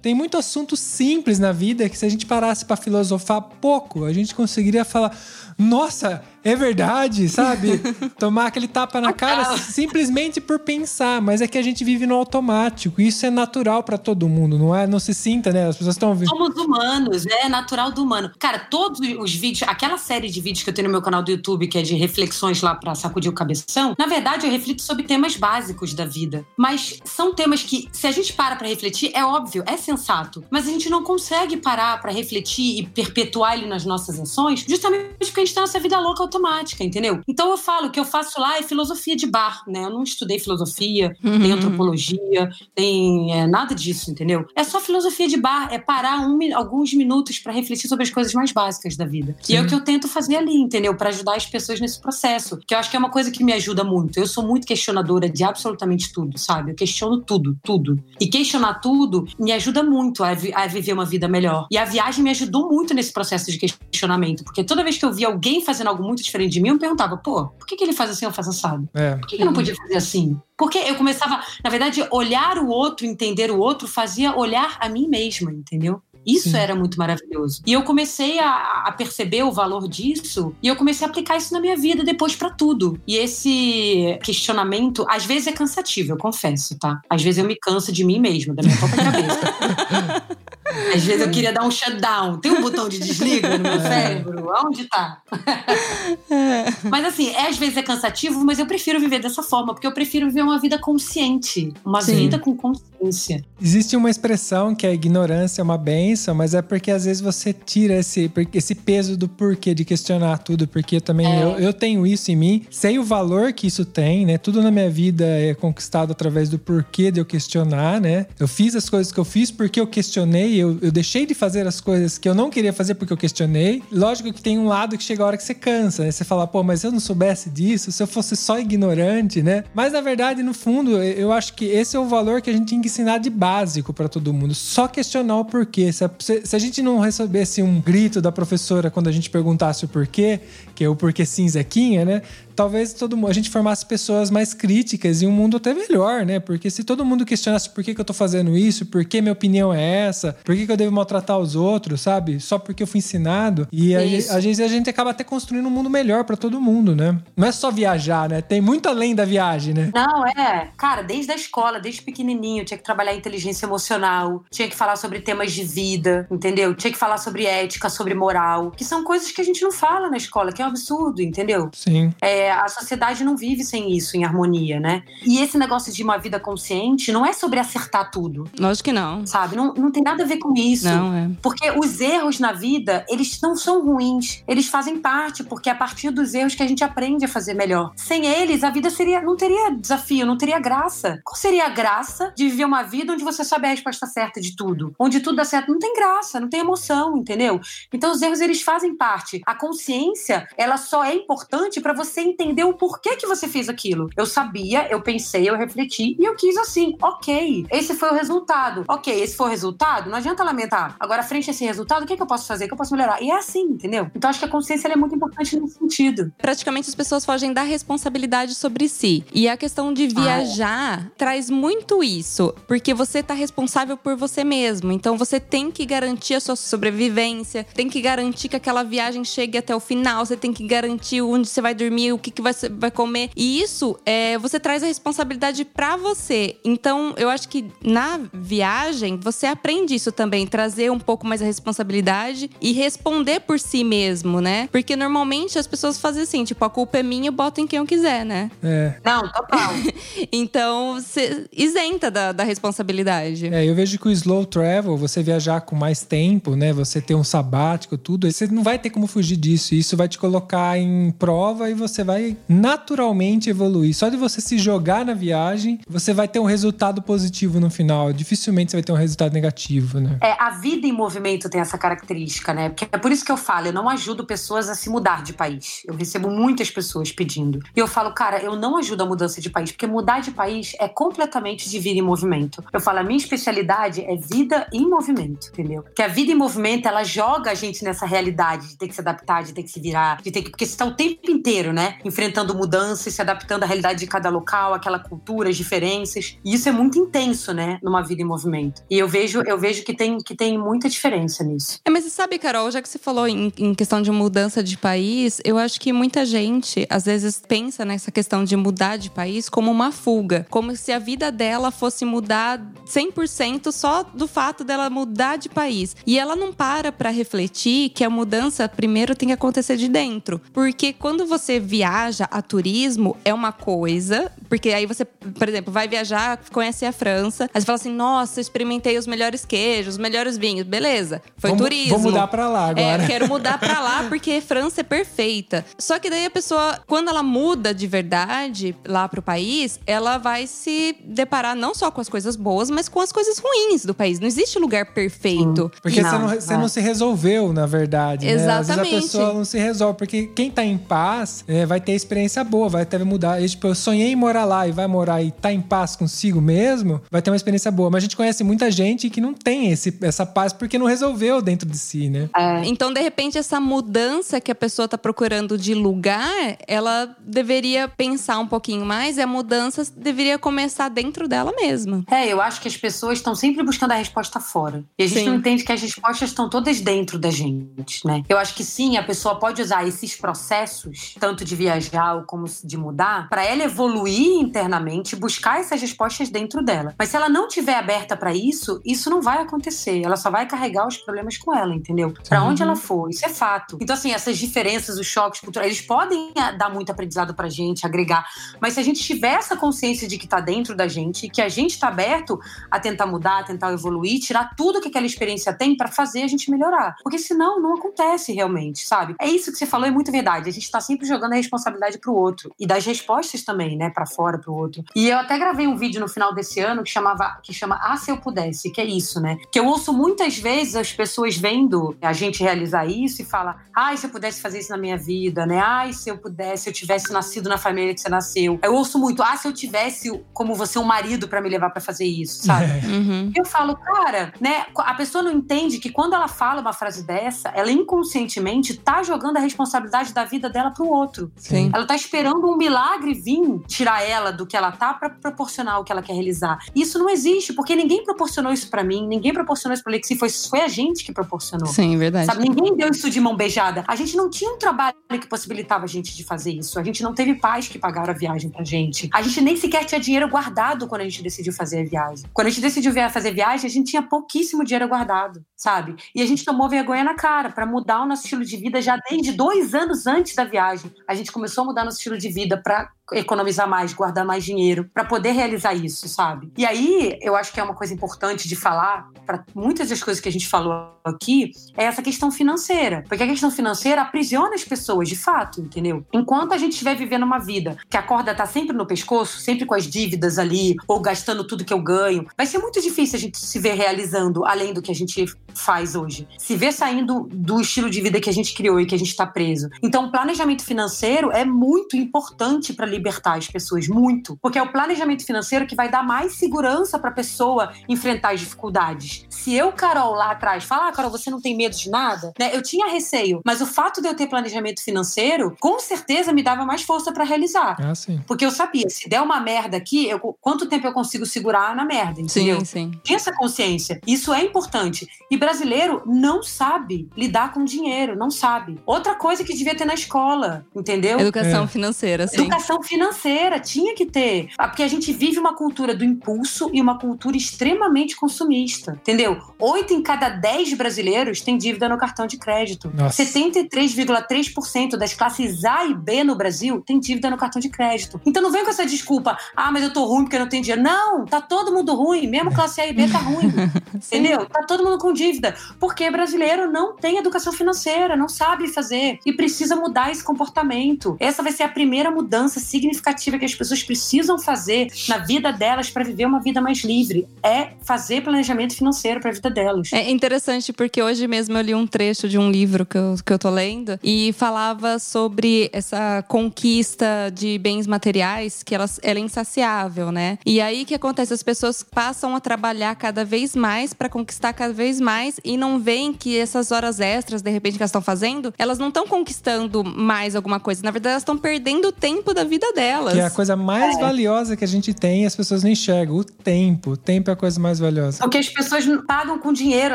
tem muito assunto simples na vida que se a gente parasse pra filosofar pouco, a gente conseguiria falar. Nossa, é verdade, sabe? Tomar aquele tapa na cara simplesmente por pensar, mas é que a gente vive no automático. Isso é natural pra todo mundo, não é? Não se sinta, né? As pessoas estão ouvindo. Somos humanos, é natural do humano. Cara, todos os vídeos, aquela série de vídeos que eu tenho no meu canal do YouTube, que é de reflexões lá pra sacudir o cabeção, na verdade eu reflito sobre temas básicos da vida. Mas são temas que, se a gente para pra refletir, é óbvio, é sensato. Mas a gente não consegue parar pra refletir e perpetuar ele nas nossas ações, justamente porque a gente tá nessa vida louca automática, entendeu? Então eu falo, o que eu faço lá é filosofia de bar, né? Eu não estudei filosofia, nem antropologia, nem é, nada disso, entendeu? É só filosofia de bar, é parar um alguns minutos pra refletir sobre as coisas mais básicas da vida. E é o que eu tento fazer ali, entendeu? Pra ajudar as pessoas nesse processo, que eu acho que é uma coisa que me ajuda muito. Eu sou muito questionadora de absolutamente tudo, sabe? Eu questiono tudo, tudo. E questionar tudo me ajuda muito a, vi- a viver uma vida melhor. E a viagem me ajudou muito nesse processo de questionamento, porque toda vez que eu via alguém fazendo algo muito diferente de mim, eu me perguntava, pô, por que, que ele faz assim ou faz assado? É. Por que, que eu não podia fazer assim? Porque eu começava, na verdade, olhar o outro, entender o outro, fazia olhar a mim mesma, entendeu? Isso Sim. era muito maravilhoso. E eu comecei a, a perceber o valor disso e eu comecei a aplicar isso na minha vida depois pra tudo. E esse questionamento, às vezes é cansativo, eu confesso, tá? Às vezes eu me canso de mim mesma, da minha própria cabeça. Às vezes eu queria dar um shutdown. Tem um botão de desliga no meu cérebro? Aonde tá? Mas assim, é, às vezes é cansativo, mas eu prefiro viver dessa forma, porque eu prefiro viver uma vida consciente. Uma Sim. vida com consciência. Existe uma expressão que a ignorância é uma benção, mas é porque às vezes você tira esse, esse peso do porquê de questionar tudo, porque também É. eu, eu tenho isso em mim, sei o valor que isso tem, né? Tudo na minha vida é conquistado através do porquê de eu questionar, né? Eu fiz as coisas que eu fiz porque eu questionei, eu, eu deixei de fazer as coisas que eu não queria fazer porque eu questionei. Lógico que tem um lado que chega a hora que você cansa, né? Você fala, pô, mas eu não soubesse disso, se eu fosse só ignorante, né? Mas na verdade, no fundo, eu acho que esse é o valor que a gente tem que ensinar de básico pra todo mundo. Só questionar o porquê. Se a, se- a gente não recebesse um grito da professora quando a gente perguntasse o porquê, que é o porquê sim, Zequinha, né? Talvez todo mundo, a gente formasse pessoas mais críticas e um mundo até melhor, né? Porque se todo mundo questionasse por que, que eu tô fazendo isso, por que minha opinião é essa, por que, que eu devo maltratar os outros, sabe? Só porque eu fui ensinado. E Isso. às vezes a gente acaba até construindo um mundo melhor pra todo mundo, né? Não é só viajar, né? Tem muito além da viagem, né? Não, é. Cara, desde a escola, desde pequenininho, tinha que trabalhar inteligência emocional, tinha que falar sobre temas de vida, entendeu? Tinha que falar sobre ética, sobre moral, que são coisas que a gente não fala na escola, que é um absurdo, entendeu? Sim. É, a sociedade não vive sem isso, em harmonia, né? E esse negócio de uma vida consciente não é sobre acertar tudo, Lógico que não. sabe? Não, não tem nada a ver com isso. Não, é. Porque os erros na vida, eles não são ruins. Eles fazem parte, porque é a partir dos erros que a gente aprende a fazer melhor. Sem eles, a vida seria, não teria desafio, não teria graça. Qual seria a graça de viver uma vida onde você sabe a resposta certa de tudo? Onde tudo dá certo? Não tem graça, não tem emoção, entendeu? Então os erros, eles fazem parte. A consciência, ela só é importante para você entender o porquê que você fez aquilo. Eu sabia, eu pensei, eu refleti e eu quis assim. Ok, esse foi o resultado. Ok, esse foi o resultado, não adianta lamentar. Agora, frente a esse resultado, o que, é que eu posso fazer? O que eu posso melhorar? E é assim, entendeu? Então, acho que a consciência é muito importante nesse sentido. Praticamente as pessoas fogem da responsabilidade sobre si. E a questão de viajar ah, é. traz muito isso, porque você tá responsável por você mesmo. Então, você tem que garantir a sua sobrevivência, tem que garantir que aquela viagem chegue até o final, você tem que garantir onde você vai dormir, o que, que você vai comer. E isso, é, você traz a responsabilidade para você. Então, eu acho que na viagem, você aprende isso também, trazer um pouco mais a responsabilidade e responder por si mesmo, né? Porque normalmente as pessoas fazem assim, tipo, a culpa é minha, eu boto em quem eu quiser, né? É. Não, total. então, você isenta da, da responsabilidade. É, eu vejo que o slow travel, você viajar com mais tempo, né? Você ter um sabático, tudo, você não vai ter como fugir disso. Isso vai te colocar em prova e você vai naturalmente evoluir. Só de você se jogar na viagem, você vai ter um resultado positivo no final. Dificilmente você vai ter um resultado negativo, né? É, a vida em movimento tem essa característica, né? Porque é por isso que eu falo, eu não ajudo pessoas a se mudar de país. Eu recebo muitas pessoas pedindo. E eu falo, cara, eu não ajudo a mudança de país, porque mudar de país é completamente de vida em movimento. Eu falo, a minha especialidade é vida em movimento, entendeu? Porque a vida em movimento, ela joga a gente nessa realidade de ter que se adaptar, de ter que se virar, de ter que. Porque você está o tempo inteiro, né? Enfrentando mudanças, se adaptando à realidade de cada local, aquela cultura, as diferenças. E isso é muito intenso, né? Numa vida em movimento. E eu vejo, eu vejo que tem, que tem muita diferença nisso. É, mas você sabe, Carol, já que você falou em, em questão de mudança de país, eu acho que muita gente, às vezes, pensa nessa questão de mudar de país como uma fuga. Como se a vida dela fosse mudar 100% só do fato dela mudar de país. E ela não para para refletir que a mudança primeiro tem que acontecer de dentro. Porque quando você viaja a turismo, é uma coisa. Porque aí você, por exemplo, vai viajar, conhece a França, aí você fala assim: nossa, experimentei os melhores queijos, os melhores vinhos. Beleza, foi vamos, turismo. Vou mudar pra lá é, agora. É, quero mudar pra lá porque França é perfeita. Só que daí a pessoa, quando ela muda de verdade lá pro país, ela vai se deparar não só com as coisas boas, mas com as coisas ruins do país. Não existe lugar perfeito. Porque não, você, não, você não se resolveu, na verdade. Exatamente. Né? Às vezes a pessoa não se resolve. Porque quem tá em paz é, vai ter experiência boa, vai até mudar. E, tipo, eu sonhei em morar lá e vai morar e tá em paz consigo mesmo, vai ter uma experiência boa. Mas a gente conhece muita gente que não tem esse, essa paz porque não resolveu dentro de si, né? É. Então, de repente, essa mudança que a pessoa tá procurando de lugar, ela deveria pensar um pouquinho mais e a mudança deveria começar dentro dela mesma. É, eu acho que as pessoas estão sempre buscando a resposta fora. E a gente sim. não entende que as respostas estão todas dentro da gente, né? Eu acho que sim, a pessoa pode usar esses processos, tanto de viajar como de mudar, para ela evoluir internamente, buscar essas respostas dentro dela. Mas se ela não tiver aberta para isso, isso não vai acontecer. Ela só vai carregar os problemas com ela, entendeu? Para onde ela for, isso é fato. Então assim, essas diferenças, os choques culturais, eles podem ah, dar muito aprendizado pra gente, agregar, mas se a gente tiver essa consciência de que tá dentro da gente, que a gente tá aberto a tentar mudar, a tentar evoluir, tirar tudo que aquela experiência tem para fazer a gente melhorar. Porque senão não acontece realmente, sabe? É isso que você falou, é muito verdade. A gente tá sempre jogando a responsabilidade pro outro e das respostas também, né, para fora pro outro. E eu até gravei um vídeo no final desse ano que chamava que chama Ah se eu pudesse, que é isso, né? Que eu ouço muitas vezes as pessoas vendo a gente realizar isso e fala: "Ai, se eu pudesse fazer isso na minha vida, né? Ai, se eu pudesse, se eu tivesse nascido na família que você nasceu". Eu ouço muito: "Ah, se eu tivesse como você um marido para me levar para fazer isso", sabe? Uhum. Eu falo, cara, né? A pessoa não entende que quando ela fala uma frase dessa, ela inconscientemente tá jogando a responsabilidade da vida dela pro outro. Sim. Ela tá esperando um milagre vir tirar ela do que ela tá para proporcionar o que ela quer realizar. Isso não existe, porque ninguém proporcionou isso para mim, ninguém proporcionou isso pra Lexi, foi, foi a gente que proporcionou. Sim, verdade. Sabe, ninguém deu isso de mão beijada. A gente não tinha um trabalho que possibilitava a gente de fazer isso. A gente não teve pais que pagaram a viagem pra gente. A gente nem sequer tinha dinheiro guardado quando a gente decidiu fazer a viagem. Quando a gente decidiu fazer a viagem, a gente tinha pouquíssimo dinheiro guardado, sabe? E a gente tomou vergonha na cara para mudar o nosso estilo de vida já desde dois anos antes da viagem. A gente começou a mudar nosso estilo de vida para economizar mais, guardar mais dinheiro para poder realizar isso, sabe? E aí, eu acho que é uma coisa importante de falar para muitas das coisas que a gente falou aqui é essa questão financeira, porque a questão financeira aprisiona as pessoas, de fato, entendeu? Enquanto a gente estiver vivendo uma vida que a corda tá sempre no pescoço, sempre com as dívidas ali ou gastando tudo que eu ganho, vai ser muito difícil a gente se ver realizando além do que a gente faz hoje. Se ver saindo do estilo de vida que a gente criou e que a gente está preso. Então, o planejamento financeiro é muito importante para libertar as pessoas, muito. Porque é o planejamento financeiro que vai dar mais segurança para a pessoa enfrentar as dificuldades. Se eu, Carol, lá atrás, falar, ah, Carol, você não tem medo de nada, né? Eu tinha receio, mas o fato de eu ter planejamento financeiro, com certeza me dava mais força para realizar. Ah, sim. Porque eu sabia, se der uma merda aqui, eu, quanto tempo eu consigo segurar na merda, entendeu? Sim, sim. Tinha essa consciência. Isso é importante. E brasileiro não sabe lidar com dinheiro, não sabe. Outra coisa que devia ter na escola, entendeu? Educação É. financeira, sim. Educação financeira tinha que ter. Ah, Porque a gente vive uma cultura do impulso e uma cultura extremamente consumista, entendeu? Oito em cada dez brasileiros têm dívida no cartão de crédito. Nossa. 73,3% das classes A e B no Brasil tem dívida no cartão de crédito. Então não vem com essa desculpa, ah, mas eu tô ruim porque eu não tenho dinheiro. Não, tá todo mundo ruim, mesmo classe A e B tá ruim. entendeu? Tá todo mundo com dívida. Porque brasileiro não tem educação financeira, não sabe fazer e precisa mudar esse comportamento. Essa vai ser a primeira mudança significativa que as pessoas precisam fazer na vida delas para viver uma vida mais livre. É fazer planejamento financeiro para a vida delas. É interessante porque hoje mesmo eu li um trecho de um livro que eu, que eu tô lendo e falava sobre essa conquista de bens materiais que elas, ela é insaciável, né? E aí que acontece? As pessoas passam a trabalhar cada vez mais para conquistar cada vez mais e não veem que essas horas extras, de repente, que elas estão fazendo, elas não estão conquistando mais alguma coisa. Na verdade, elas estão perdendo o tempo da vida delas. Que é a coisa mais valiosa que a gente tem e as pessoas não enxergam. O tempo. O tempo é a coisa mais valiosa. Porque as pessoas não pagam com dinheiro,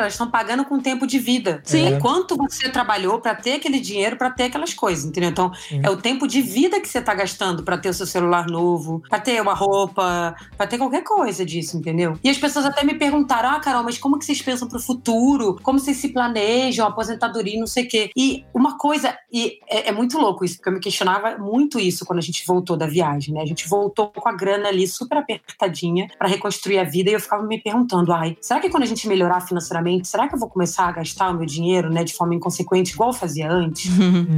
elas estão pagando com tempo de vida. Sim. É quanto você trabalhou para ter aquele dinheiro, para ter aquelas coisas, entendeu? Então, é o tempo de vida que você tá gastando para ter o seu celular novo, para ter uma roupa, para ter qualquer coisa disso, entendeu? E as pessoas até me perguntaram: "Ah, Carol, mas como que vocês pensam pro futuro? Como vocês se planejam, aposentadoria, não sei o quê?". E uma coisa, e é, é muito louco isso, porque eu me questionava muito isso quando a gente voltou da viagem, né? A gente voltou com a grana ali super apertadinha para reconstruir a vida e eu ficava me perguntando: "Ai, será que quando a gente melhorar financeiramente, será que eu vou começar a gastar o meu dinheiro, né, de forma inconsequente igual eu fazia antes?"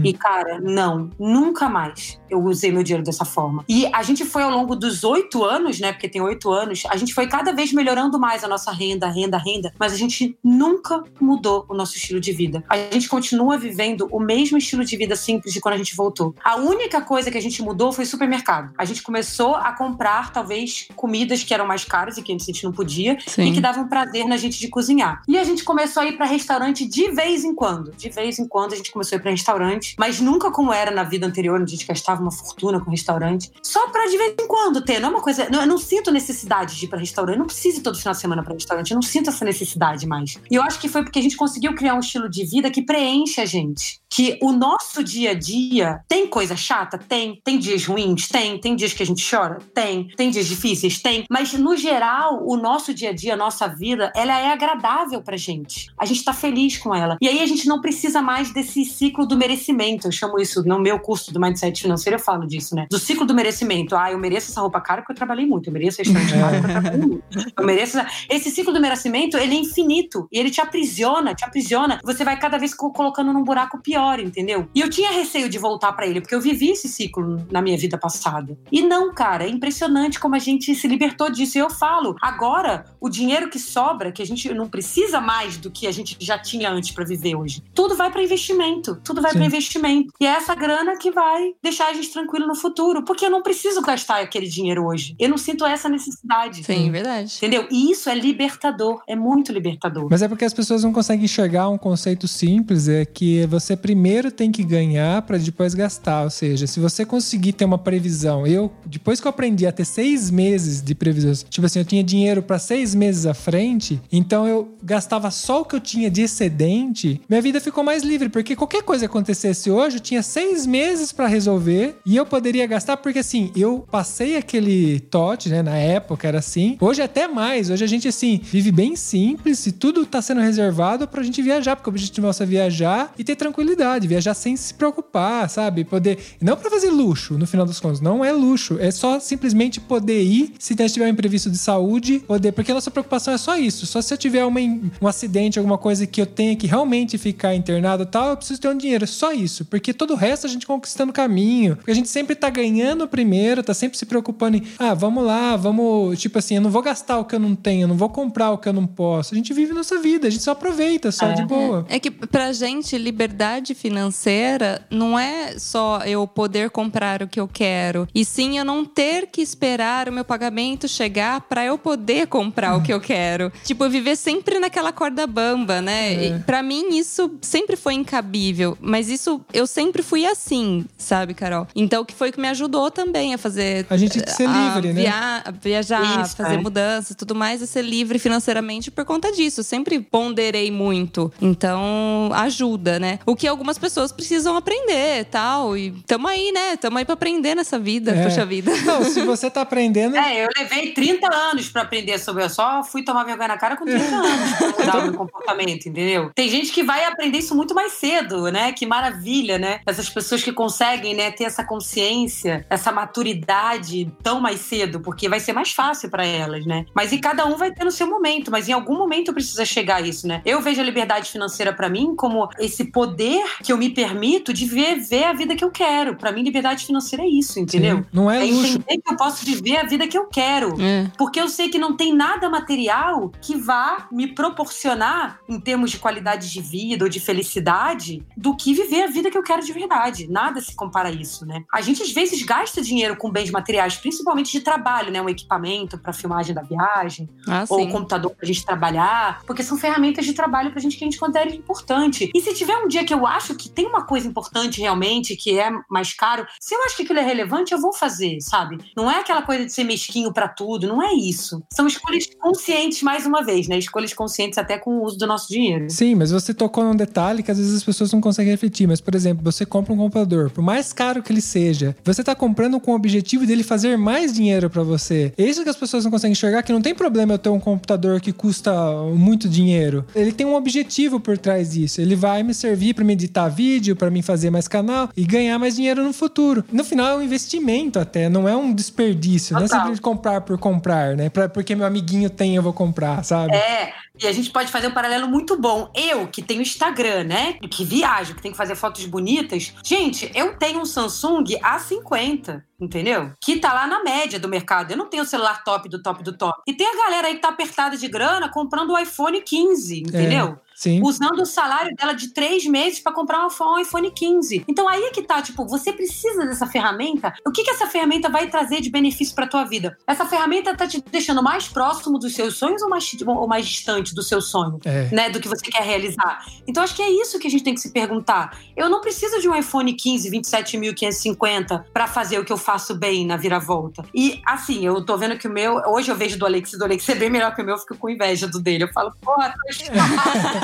E, cara, não, nunca mais eu usei meu dinheiro dessa forma. E a gente foi ao longo dos oito anos, né? Porque tem oito anos, a gente foi cada vez melhorando mais a nossa renda, renda, renda, mas a gente nunca mudou o nosso estilo de vida. A gente continua vivendo o mesmo estilo de vida simples de quando a gente voltou. A única coisa que a gente mudou foi supermercado. A gente começou a comprar, talvez, comidas que eram mais caras e que a gente não podia Sim. e que davam prazer na gente de cozinhar. E a gente começou a ir pra restaurante de vez em quando. De vez em quando a gente começou a ir pra restaurante, mas nunca como era na vida anterior, onde a gente gastava uma fortuna com restaurante. Só pra de vez em quando ter, não é uma coisa. Não, eu não sinto necessidade de ir pra restaurante. Eu não preciso ir todo final de semana pra restaurante. Eu não sinto essa necessidade mais. E eu acho que foi porque a gente conseguiu criar um estilo de vida que preenche a gente. Que o nosso dia a dia tem coisa chata? Tem. Tem dias ruins? Tem. Tem dias que a gente chora? Tem. Tem dias difíceis? Tem. Mas, no geral, o nosso dia a dia, a nossa vida, ela é agradável pra gente. A gente tá feliz com ela. E aí a gente não precisa mais desse ciclo do merecimento. Eu chamo isso no meu curso do Mindset Financeiro, eu falo disso, né? Do ciclo do merecimento. Ah, eu mereço essa roupa cara porque eu trabalhei muito. Eu mereço esse restaurante caro porque eu trabalhei muito. Eu mereço. essa- Esse ciclo do merecimento, ele é infinito. E ele te aprisiona, te aprisiona. Você vai cada vez co- colocando num buraco pior, entendeu? E eu tinha receio de voltar pra ele, porque eu vivi esse ciclo na minha vida passada. E não, cara, é impressionante como a gente se libertou disso. E eu falo, agora, o dinheiro que sobra, que a gente não precisa mais do que a gente já tinha antes pra viver hoje, tudo vai pra investimento. Tudo vai pra investimento. E é essa grana que vai deixar a gente tranquilo no futuro. Porque eu não preciso gastar aquele dinheiro hoje. Eu não sinto essa necessidade. Sim, verdade. Entendeu? E isso é libertador. É muito libertador. Mas é porque as pessoas não conseguem enxergar um conceito simples, é que você primeiro tem que ganhar para depois gastar. Ou seja, se você conseguir ter uma previsão, eu, depois que eu aprendi a ter seis meses de previsão, tipo assim, eu tinha dinheiro para seis meses à frente, então eu gastava só o que eu tinha de excedente, minha vida ficou mais livre, porque qualquer coisa que acontecesse hoje, eu tinha seis meses para resolver e eu poderia gastar, porque assim, eu passei aquele tote, né, na época era assim, hoje é até mais, hoje a gente assim, vive bem simples e tudo tá sendo reservado pra gente viajar, porque o objetivo nosso é viajar e ter tranquilidade. Liberdade, viajar sem se preocupar, sabe? Poder. Não para fazer luxo, no final das contas. Não é luxo. É só simplesmente poder ir se tiver um imprevisto de saúde, poder. Porque a nossa preocupação é só isso. Só se eu tiver uma, um acidente, alguma coisa que eu tenha que realmente ficar internado e tal, eu preciso ter um dinheiro. É só isso. Porque todo o resto a gente conquistando o caminho. Porque a gente sempre tá ganhando primeiro, tá sempre se preocupando em, ah, vamos lá, vamos. Tipo assim, eu não vou gastar o que eu não tenho, eu não vou comprar o que eu não posso. A gente vive nossa vida, a gente só aproveita, só É. de boa. É que pra gente, liberdade financeira não é só eu poder comprar o que eu quero, e sim eu não ter que esperar o meu pagamento chegar pra eu poder comprar o que eu quero. Tipo, viver sempre naquela corda bamba, né? É. Pra mim, isso sempre foi incabível, mas isso eu sempre fui assim, sabe, Carol? Então, que foi que me ajudou também a fazer. A gente ser a livre, né? via- a viajar, Isso, fazer é. mudanças tudo mais, e ser livre financeiramente por conta disso. Eu sempre ponderei muito. Então, ajuda, né? O que algumas pessoas precisam aprender e tal. E tamo aí, né? Tamo aí pra aprender nessa vida, É. poxa vida. Não, se você tá aprendendo. É, eu levei 30 anos pra aprender sobre. Eu só fui tomar vergonha na cara com 30 anos pra mudar o meu comportamento, entendeu? Tem gente que vai aprender isso muito mais cedo, né? Que maravilha, né? Essas pessoas que conseguem, né, ter essa consciência, essa maturidade tão mais cedo, porque vai ser mais fácil pra elas, né? Mas e cada um vai ter no seu momento, mas em algum momento precisa chegar a isso, né? Eu vejo a liberdade financeira pra mim como esse poder que eu me permito de viver a vida que eu quero. Pra mim, liberdade financeira é isso, entendeu? Sim, não é É luxo. entender que eu posso viver a vida que eu quero. É. Porque eu sei que não tem nada material que vá me proporcionar, em termos de qualidade de vida ou de felicidade, do que viver a vida que eu quero de verdade. Nada se compara a isso, né? A gente às vezes gasta dinheiro com bens materiais, principalmente de trabalho, né? Um equipamento para filmagem da viagem, Ah, ou o computador pra gente trabalhar, porque são ferramentas de trabalho pra gente que a gente considera importante. E se tiver um dia que eu acho que tem uma coisa importante realmente, que é mais caro, se eu acho que aquilo é relevante, eu vou fazer, sabe? Não é aquela coisa de ser mesquinho pra tudo, não é isso. São escolhas conscientes, mais uma vez, né? Escolhas conscientes até com o uso do nosso dinheiro. Sim, mas você tocou num detalhe que às vezes as pessoas não conseguem refletir. Mas, por exemplo, você compra um computador, por mais caro que ele seja, você tá comprando com o objetivo dele fazer mais dinheiro pra você. É isso que as pessoas não conseguem enxergar, que não tem problema eu ter um computador que custa muito dinheiro. Ele tem um objetivo por trás disso. Ele vai me servir pra me editar vídeo, pra mim fazer mais canal e ganhar mais dinheiro no futuro. No final é um investimento até, não é um desperdício. Não é simplesmente comprar por comprar, né? Pra, porque meu amiguinho tem, eu vou comprar, sabe? É, e a gente pode fazer um paralelo muito bom. Eu, que tenho Instagram, né? Que viajo, que tenho que fazer fotos bonitas. Gente, eu tenho um Samsung A50, entendeu? Que tá lá na média do mercado. Eu não tenho o celular top do top do top. E tem a galera aí que tá apertada de grana comprando o iPhone 15, entendeu? Sim. usando o salário dela de três meses pra comprar um iPhone- um iPhone 15. Então aí é que tá, tipo, você precisa dessa ferramenta. O que que essa ferramenta vai trazer de benefício pra tua vida? Essa ferramenta tá te deixando mais próximo dos seus sonhos ou mais, ou mais distante do seu sonho? É. Né, do que você quer realizar. Então acho que é isso que a gente tem que se perguntar. Eu não preciso de um iPhone 15 27.550 pra fazer o que eu faço bem na viravolta. E assim, eu tô vendo que o meu, hoje eu vejo do Alex, do Alex é bem melhor que o meu, eu fico com inveja do dele. Eu falo, porra,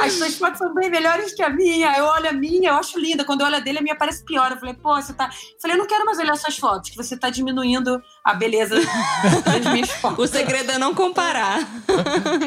as suas fotos são bem melhores que a minha. Eu olho a minha, eu acho linda. Quando eu olho a dele, a minha parece pior. Eu falei, pô, você tá. Eu falei, eu não quero mais olhar suas fotos, que você tá diminuindo a beleza das minhas fotos. O segredo é não comparar.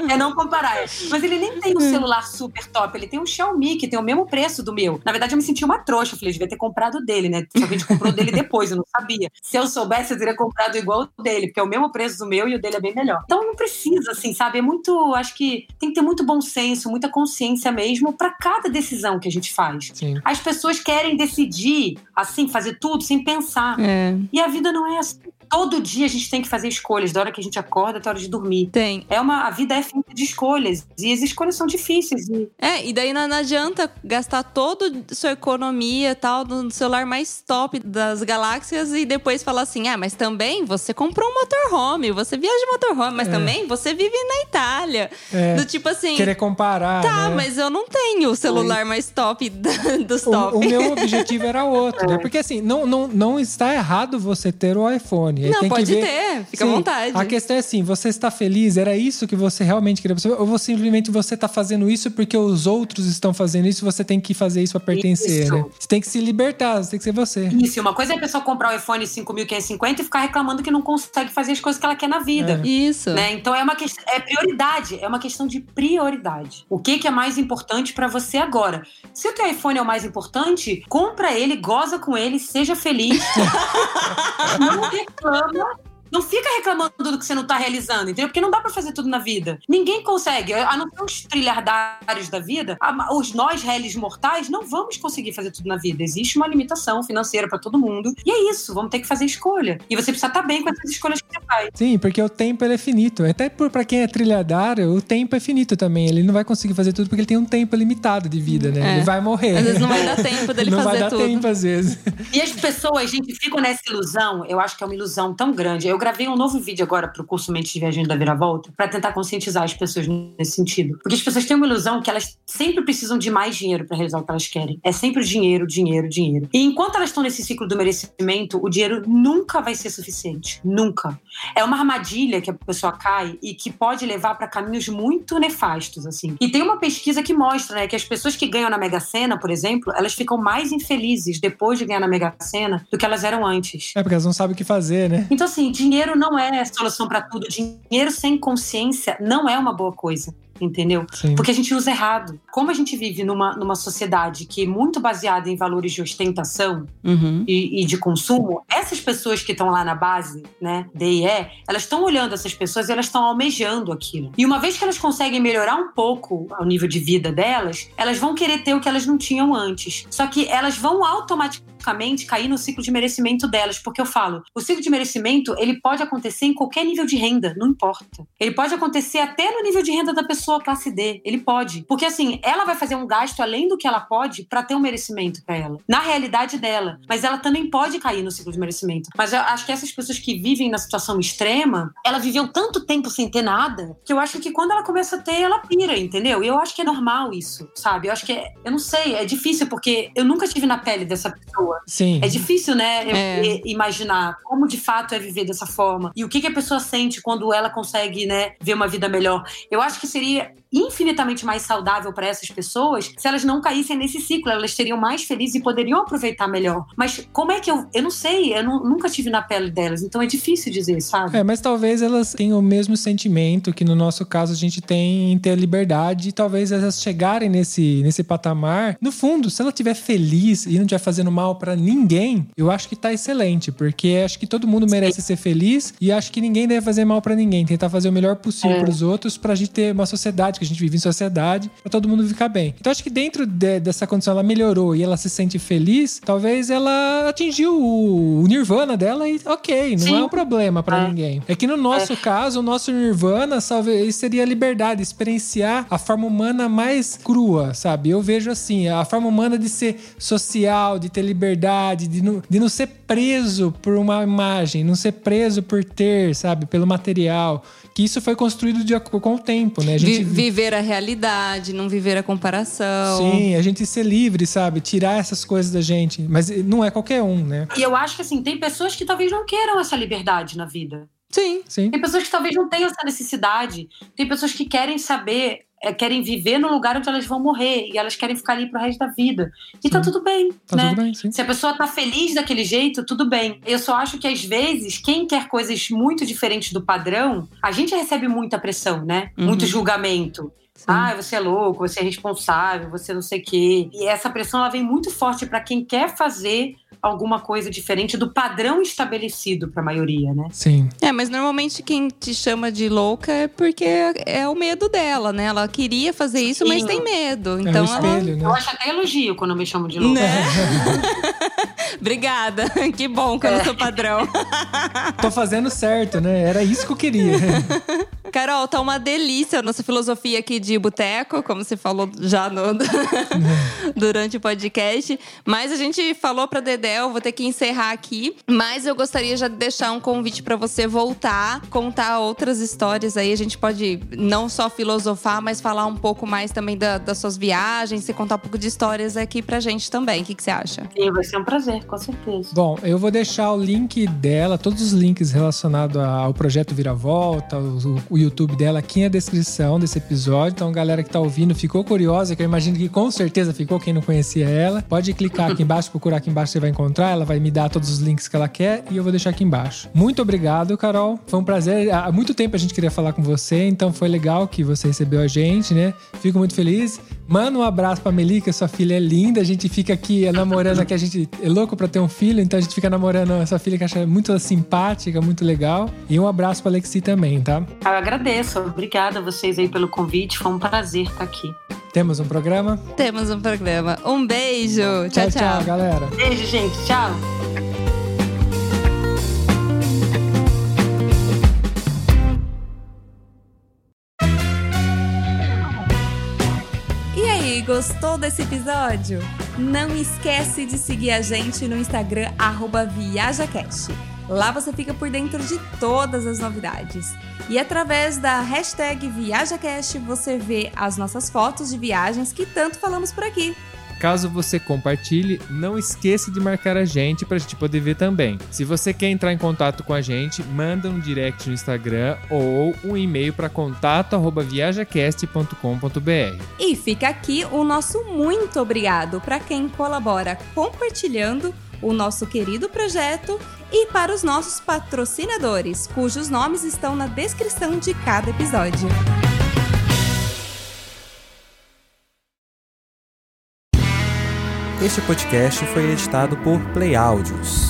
É não comparar. Mas ele nem tem um celular super top. Ele tem um Xiaomi, que tem o mesmo preço do meu. Na verdade, eu me senti uma trouxa. Eu falei, eu devia ter comprado o dele, né? Só que a gente comprou o dele depois, eu não sabia. Se eu soubesse, eu teria comprado igual o dele, porque é o mesmo preço do meu e o dele é bem melhor. Então não precisa, assim, sabe? É muito. Acho que tem que ter muito bom senso, muita consciência mesmo pra cada decisão que a gente faz. Sim. As pessoas querem decidir, assim, fazer tudo sem pensar. É, E a vida não é assim. Todo dia a gente tem que fazer escolhas, da hora que a gente acorda até a hora de dormir. tem. É uma, a vida é feita de escolhas. E as escolhas são difíceis. E É, e daí não, não adianta gastar toda a sua economia e tal no celular mais top das galáxias e depois falar assim: ah, mas também você comprou um motorhome, você viaja de motorhome, mas É. também você vive na Itália. É. Do tipo assim. Querer comparar. Tá, né? mas eu não tenho o celular mais top dos top. O, o meu objetivo era outro, né? Porque assim, não, não, não está errado você ter o iPhone. Aí Não, tem pode que ver... ter, fica à Sim, vontade. A questão é assim, você está feliz? Era isso que você realmente queria? Ou você- simplesmente você está fazendo isso porque os outros estão fazendo isso e você tem que fazer isso para pertencer, Isso. né? Você tem que se libertar, você tem que ser você. Isso, uma coisa é a pessoa comprar o iPhone 5.550 e ficar reclamando que não consegue fazer as coisas que ela quer na vida. Isso. Né? Então é uma questão, é prioridade, é uma questão de prioridade. O que, que é mais importante pra você agora? Se o teu iPhone é o mais importante, compra ele, goza com ele, seja feliz. não reclama. reclama Não fica reclamando do que você não tá realizando, entendeu? Porque não dá pra fazer tudo na vida. Ninguém consegue, a não ser os trilhardários da vida, a- os nós réis mortais não vamos conseguir fazer tudo na vida. Existe uma limitação financeira pra todo mundo. E é isso, vamos ter que fazer escolha. E você precisa estar bem com essas escolhas que você faz. Sim, porque o tempo ele é finito. Até pra quem é trilhadário, o tempo é finito também. Ele não vai conseguir fazer tudo porque ele tem um tempo limitado de vida, né? É. Ele vai morrer. Às vezes não vai dar tempo dele não fazer vai dar tudo. tempo, às vezes. E as pessoas, gente, ficam nessa ilusão. Eu acho que é uma ilusão tão grande. Eu gravei um novo vídeo agora pro curso Mentes Viajando da Viravolta pra tentar conscientizar as pessoas nesse sentido. Porque as pessoas têm uma ilusão que elas sempre precisam de mais dinheiro pra realizar o que elas querem. É sempre o dinheiro, dinheiro, dinheiro. E enquanto elas estão nesse ciclo do merecimento, o dinheiro nunca vai ser suficiente. Nunca. É uma armadilha que a pessoa cai e que pode levar pra caminhos muito nefastos, assim. E tem uma pesquisa que mostra, né, que as pessoas que ganham na Mega Sena, por exemplo, elas ficam mais infelizes depois de ganhar na Mega Sena do que elas eram antes. É porque elas não sabem o que fazer, né? Então, assim, dinheiro não é solução pra tudo. Dinheiro sem consciência não é uma boa coisa. Entendeu? Sim. Porque a gente usa errado. Como a gente vive numa, numa sociedade que é muito baseada em valores de ostentação Uhum. e, e de consumo, essas pessoas que estão lá na base, né, D e E, elas estão olhando essas pessoas e elas estão almejando aquilo. E uma vez que elas conseguem melhorar um pouco o nível de vida delas, elas vão querer ter o que elas não tinham antes. Só que elas vão automaticamente cair no ciclo de merecimento delas, porque eu falo, o ciclo de merecimento, ele pode acontecer em qualquer nível de renda, não importa. Ele pode acontecer até no nível de renda da pessoa classe D, ele pode. Porque assim, ela vai fazer um gasto além do que ela pode pra ter um merecimento pra ela, na realidade dela. Mas ela também pode cair no ciclo de merecimento. Mas eu acho que essas pessoas que vivem na situação extrema, ela viveu tanto tempo sem ter nada, que eu acho que quando ela começa a ter, ela pira, entendeu? E eu acho que é normal isso, sabe? Eu acho que é, eu não sei, é difícil porque eu nunca tive na pele dessa pessoa. Sim. É difícil, né, É. imaginar como de fato é viver dessa forma e o que, que a pessoa sente quando ela consegue, né, ver uma vida melhor. Eu acho que seria infinitamente mais saudável para essas pessoas se elas não caíssem nesse ciclo, elas seriam mais felizes e poderiam aproveitar melhor. Mas como é que eu, eu não sei, eu nu- nunca tive na pele delas, então é difícil dizer, sabe? É, mas talvez elas tenham o mesmo sentimento que no nosso caso a gente tem em ter liberdade e talvez elas chegarem nesse, nesse patamar. No fundo, se ela estiver feliz e não estiver fazendo mal pra ninguém, eu acho que tá excelente, porque acho que todo mundo merece ser feliz e acho que ninguém deve fazer mal pra ninguém, tentar fazer o melhor possível É. pros outros pra gente ter uma sociedade que a gente vive em sociedade, pra todo mundo ficar bem. Então acho que dentro de- dessa condição ela melhorou e ela se sente feliz, talvez ela atingiu o, o nirvana dela e ok, não Sim. é um problema pra É. ninguém. É que no nosso caso, o nosso nirvana talvez seria a liberdade, experienciar a forma humana mais crua, sabe? Eu vejo assim, a forma humana de ser social, de ter liberdade, de não, de não ser preso por uma imagem, não ser preso por ter, sabe? Pelo material. Que isso foi construído de, acordo com o tempo, né? A gente viver a realidade, não viver a comparação. Sim, a gente ser livre, sabe? Tirar essas coisas da gente. Mas não é qualquer um, né? E eu acho que assim, tem pessoas que talvez não queiram essa liberdade na vida. Sim. Sim. Tem pessoas que talvez não tenham essa necessidade. Tem pessoas que querem saber, é, querem viver no lugar onde elas vão morrer e elas querem ficar ali pro resto da vida. E tá Sim. tudo bem, Tá né? tudo bem. Se a pessoa tá feliz daquele jeito, tudo bem. Eu só acho que às vezes, quem quer coisas muito diferentes do padrão, a gente recebe muita pressão, né? Uhum. Muito julgamento. Sim. Ah, você é louco, você é responsável, você não sei o quê. E essa pressão ela vem muito forte pra quem quer fazer alguma coisa diferente do padrão estabelecido pra maioria, né? Sim. É, mas normalmente quem te chama de louca é porque é o medo dela, né? Ela queria fazer isso, mas Sim. tem medo. É Então o ela. espelho, Eu né? acho até elogio quando me chamam de louca. Né? Obrigada. Que bom que eu não sou padrão. Tô fazendo certo, né? Era isso que eu queria. Carol, tá uma delícia a nossa filosofia aqui de boteco, como você falou já no, durante o podcast. Mas a gente falou pra Dedé, vou ter que encerrar aqui. Mas eu gostaria já de deixar um convite para você voltar, contar outras histórias aí. A gente pode não só filosofar, mas falar um pouco mais também da, das suas viagens, você contar um pouco de histórias aqui pra gente também. O que, que você acha? Sim, vai ser um prazer, com certeza. Bom, eu vou deixar o link dela, todos os links relacionados ao projeto Viravolta, o, o YouTube dela aqui na descrição desse episódio. Então, galera que tá ouvindo, ficou curiosa, que eu imagino que com certeza ficou quem não conhecia ela. Pode clicar aqui embaixo, procurar aqui embaixo, você vai encontrar. Ela vai me dar todos os links que ela quer e eu vou deixar aqui embaixo. Muito obrigado, Carol. Foi um prazer. Há muito tempo a gente queria falar com você, então foi legal que você recebeu a gente, né? Fico muito feliz. Manda um abraço pra Meli, que sua filha é linda. A gente fica aqui namorando aqui, a gente é louco pra ter um filho, então a gente fica namorando essa filha que acha muito simpática, muito legal. E um abraço pra Alexi também, tá? Eu agradeço. Obrigada a vocês aí pelo convite. Foi um prazer estar aqui. Temos um programa? Temos um programa. Um beijo. Tchau, tchau. Tchau, tchau galera. Beijo, gente. Tchau. E aí, gostou desse episódio? Não esquece de seguir a gente no Instagram @viajacast. Lá você fica por dentro de todas as novidades. E através da hashtag ViajaCast você vê as nossas fotos de viagens que tanto falamos por aqui. Caso você compartilhe, não esqueça de marcar a gente para a gente poder ver também. Se você quer entrar em contato com a gente, manda um direct no Instagram ou um e-mail para contato@viajacast.com.br. E fica aqui o nosso muito obrigado para quem colabora compartilhando o nosso querido projeto e para os nossos patrocinadores, cujos nomes estão na descrição de cada episódio. Este podcast foi editado por Play Áudios.